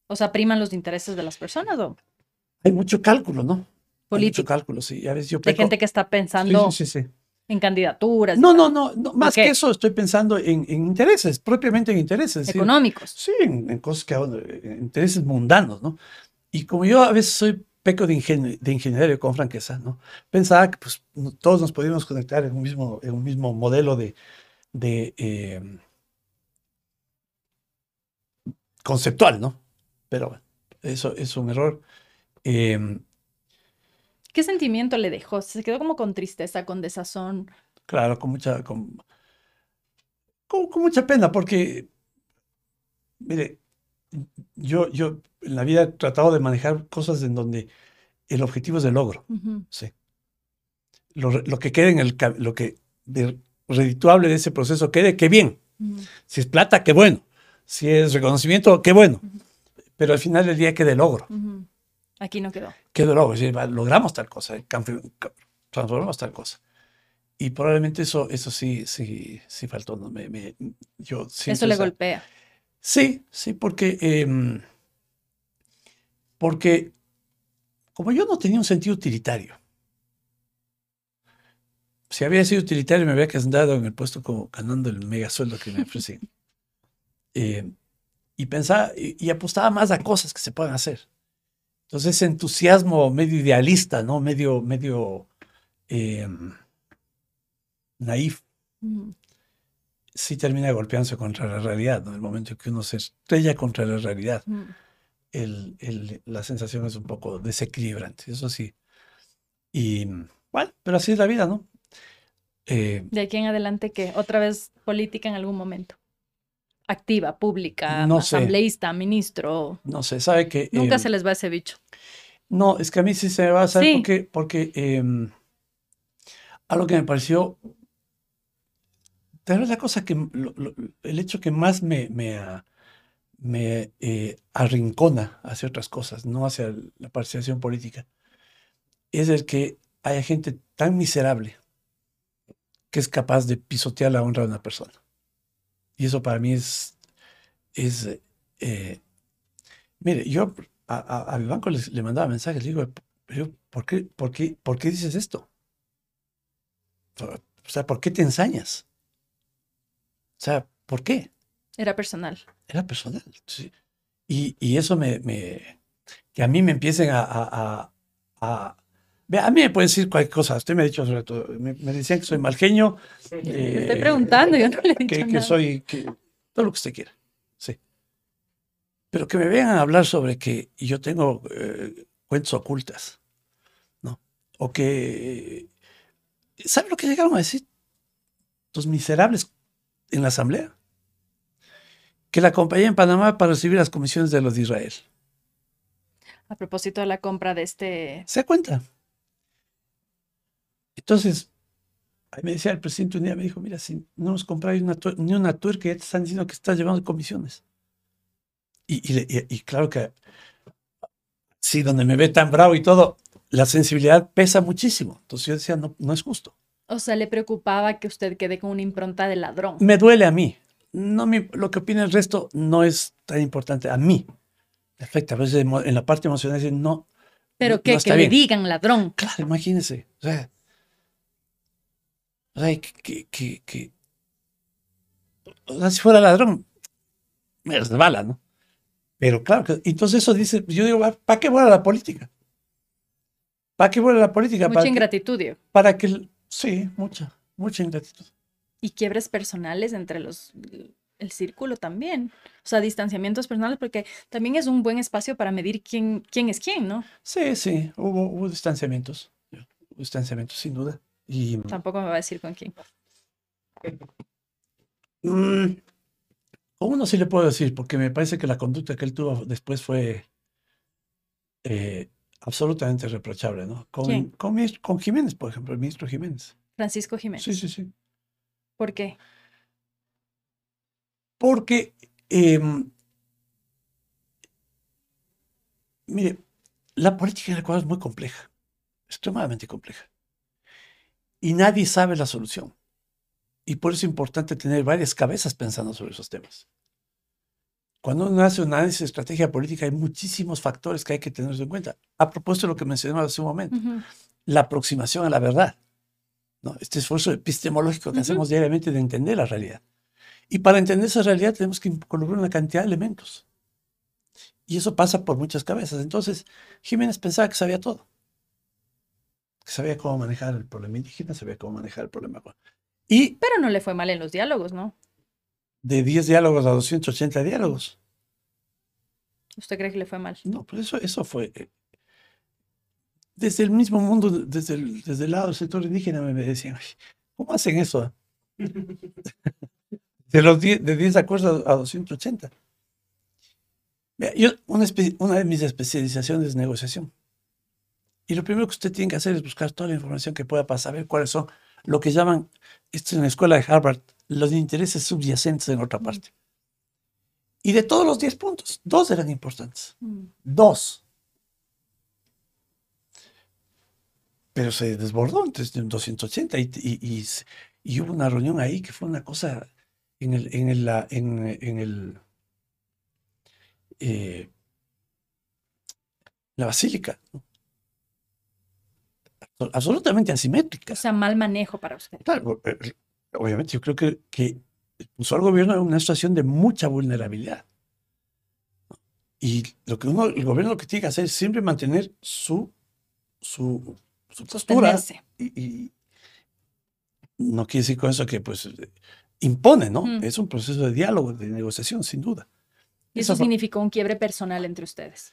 O sea, priman los intereses de las personas, ¿o? Hay mucho cálculo, ¿no? Político. Hay mucho cálculo, sí. A veces yo Hay gente que está pensando sí, sí, sí, en candidaturas. No, no, no, no, más que eso estoy pensando en, en, intereses, propiamente en intereses. Económicos. Sí, en, en cosas que, en intereses mundanos, ¿no? Y como yo a veces soy peco de, ingen de ingeniero con franqueza, ¿no? Pensaba que pues, todos nos podíamos conectar en un mismo, en un mismo modelo de, de eh, conceptual, ¿no? Pero bueno, eso es un error. Eh, ¿Qué sentimiento le dejó? ¿Se quedó como con tristeza, con desazón? Claro, con mucha, con, con, con mucha pena, porque, mire, yo, yo en la vida he tratado de manejar cosas en donde el objetivo es el logro. Uh -huh. Sí. Lo, lo, que quede en el lo que de redituable de ese proceso quede, qué bien. Uh -huh. Si es plata, qué bueno. Si es reconocimiento, qué bueno. Uh -huh. Pero al final del día quede logro. Aquí no quedó. Quedó. Es decir, logramos tal cosa, transformamos tal cosa. Y probablemente eso, eso sí, sí, sí faltó. ¿no? Me, me, yo eso le golpea. Sí, sí, porque, eh, porque como yo no tenía un sentido utilitario, si había sido utilitario me había quedado en el puesto como ganando el mega sueldo que me ofrecían. eh, y pensaba, y, y, apostaba más a cosas que se puedan hacer. Entonces ese entusiasmo medio idealista, ¿no? Medio, medio eh, naif. Sí termina golpeándose contra la realidad, ¿no? En el momento en que uno se estrella contra la realidad, el, el, la sensación es un poco desequilibrante, eso sí. Y bueno, pero así es la vida, ¿no? Eh, de aquí en adelante, ¿qué? ¿Otra vez política en algún momento? Activa, pública, no asambleísta, sé. ministro. No sé, sabe que... Nunca eh, se les va ese bicho. No, es que a mí sí se me va a saber sí. porque, porque eh, algo que me pareció Tal vez la cosa que, lo, lo, el hecho que más me, me, uh, me eh, arrincona hacia otras cosas, no hacia la participación política, es el que haya gente tan miserable que es capaz de pisotear la honra de una persona. Y eso para mí es, es eh, mire, yo a, a, a, mi banco les, le mandaba mensajes, le digo, ¿por qué, por, qué, ¿por qué dices esto? O sea, ¿por qué te ensañas? O sea, ¿por qué? Era personal. Era personal, sí. Y, y eso me, me, que a mí me empiecen a, a, a, a, mí me pueden decir cualquier cosa. Usted me ha dicho sobre todo, me, me decían que soy mal genio. Eh, estoy preguntando, yo no le he dicho que, nada. que soy, que, todo lo que usted quiera, sí. Pero que me vengan a hablar sobre que yo tengo eh, cuentas ocultas, ¿no? O que, ¿sabe lo que llegaron a decir? Los miserables en la asamblea, que la acompañé en Panamá para recibir las comisiones de los de Israel. A propósito de la compra de este... ¿Se cuenta? Entonces, ahí me decía el presidente un día, me dijo, mira, si no nos compráis una ni una tuerca, ya te están diciendo que estás llevando comisiones. Y, y, y, y claro que, sí, donde me ve tan bravo y todo, la sensibilidad pesa muchísimo. Entonces yo decía, no, no es justo. O sea, le preocupaba que usted quede con una impronta de ladrón. Me duele a mí. No me, lo que opina el resto no es tan importante. A mí me afecta. A veces en la parte emocional dicen, no. Pero no, que, no que le digan ladrón. Claro, imagínense. O sea, o sea que, que, que, o sea, si fuera ladrón, me resbala, ¿no? Pero claro, que, entonces eso dice, yo digo, ¿para qué voy a la política? ¿Para qué voy a la política? Mucha para ingratitud. Que, para que Sí, mucha, mucha ingratitud. Y quiebres personales entre los el círculo también. O sea, distanciamientos personales, porque también es un buen espacio para medir quién, quién es quién, ¿no? Sí, sí, hubo, hubo distanciamientos. Hubo distanciamientos, sin duda. Y, Tampoco me va a decir con quién. Mmm, uno sí le puedo decir, porque me parece que la conducta que él tuvo después fue eh, absolutamente reprochable, ¿no? Con, ¿Quién? con, Jiménez, por ejemplo, el ministro Jiménez. Francisco Jiménez. Sí, sí, sí. ¿Por qué? Porque, em, mire, la política en Ecuador es muy compleja, extremadamente compleja. Y nadie sabe la solución. Y por eso es importante tener varias cabezas pensando sobre esos temas. Cuando uno hace un análisis de estrategia política, hay muchísimos factores que hay que tener en cuenta. A propósito de lo que mencionaba hace un momento, la aproximación a la verdad. ¿no? Este esfuerzo epistemológico que hacemos diariamente de entender la realidad. Y para entender esa realidad tenemos que involucrar una cantidad de elementos. Y eso pasa por muchas cabezas. Entonces, Jiménez pensaba que sabía todo. Que sabía cómo manejar el problema indígena, sabía cómo manejar el problema. Y Pero no le fue mal en los diálogos, ¿no? de 10 diálogos a 280 diálogos. ¿Usted cree que le fue mal? No, pues eso, eso fue. eh, Desde el mismo mundo, desde el, desde el lado del sector indígena, me decían, "Ay, ¿cómo hacen eso? De los 10, de 10 acuerdos a 280. Vea, yo, una, una de mis especializaciones es negociación. Y lo primero que usted tiene que hacer es buscar toda la información que pueda para saber cuáles son lo que llaman, esto en la escuela de Harvard, los intereses subyacentes en otra parte. Y de todos los 10 puntos, dos eran importantes. Mm. Dos. Pero se desbordó entonces en 280 y, y, y y hubo una reunión ahí que fue una cosa en el, en el, en el eh, la basílica, ¿no? Abso- absolutamente asimétrica. O sea, mal manejo para usted. Claro, eh, obviamente yo creo que, que puso al gobierno en una situación de mucha vulnerabilidad. Y lo que uno, el gobierno lo que tiene que hacer es siempre mantener su, su, su postura. Y, y no quiere decir con eso que pues impone, ¿no? Mm. Es un proceso de diálogo, de negociación, sin duda. Y eso Esa significó un quiebre personal entre ustedes.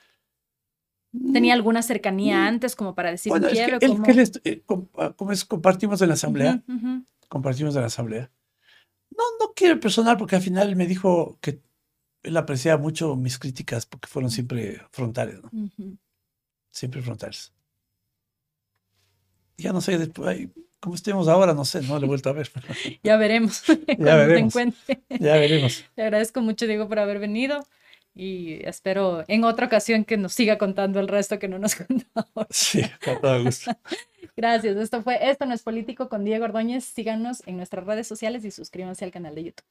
¿Tenía alguna cercanía Mm. antes como para decir Bueno, quiebre? él- ¿Cómo? que él eh, ah, como es, compartimos en la asamblea, Ujú, ujú. compartimos en la asamblea. No, no quiero personal porque al final me dijo que él apreciaba mucho mis críticas porque fueron siempre frontales, ¿no? Ujú. Siempre frontales. Ya no sé, después, como estemos ahora, no sé, no le he vuelto a ver. Ya veremos se veremos. encuentre. ya veremos. Le agradezco mucho, Diego, por haber venido y espero en otra ocasión que nos siga contando el resto que no nos contó. Sí, con todo gusto. Gracias. Esto fue Esto no es político con Diego Ordóñez. Síganos en nuestras redes sociales y suscríbanse al canal de YouTube.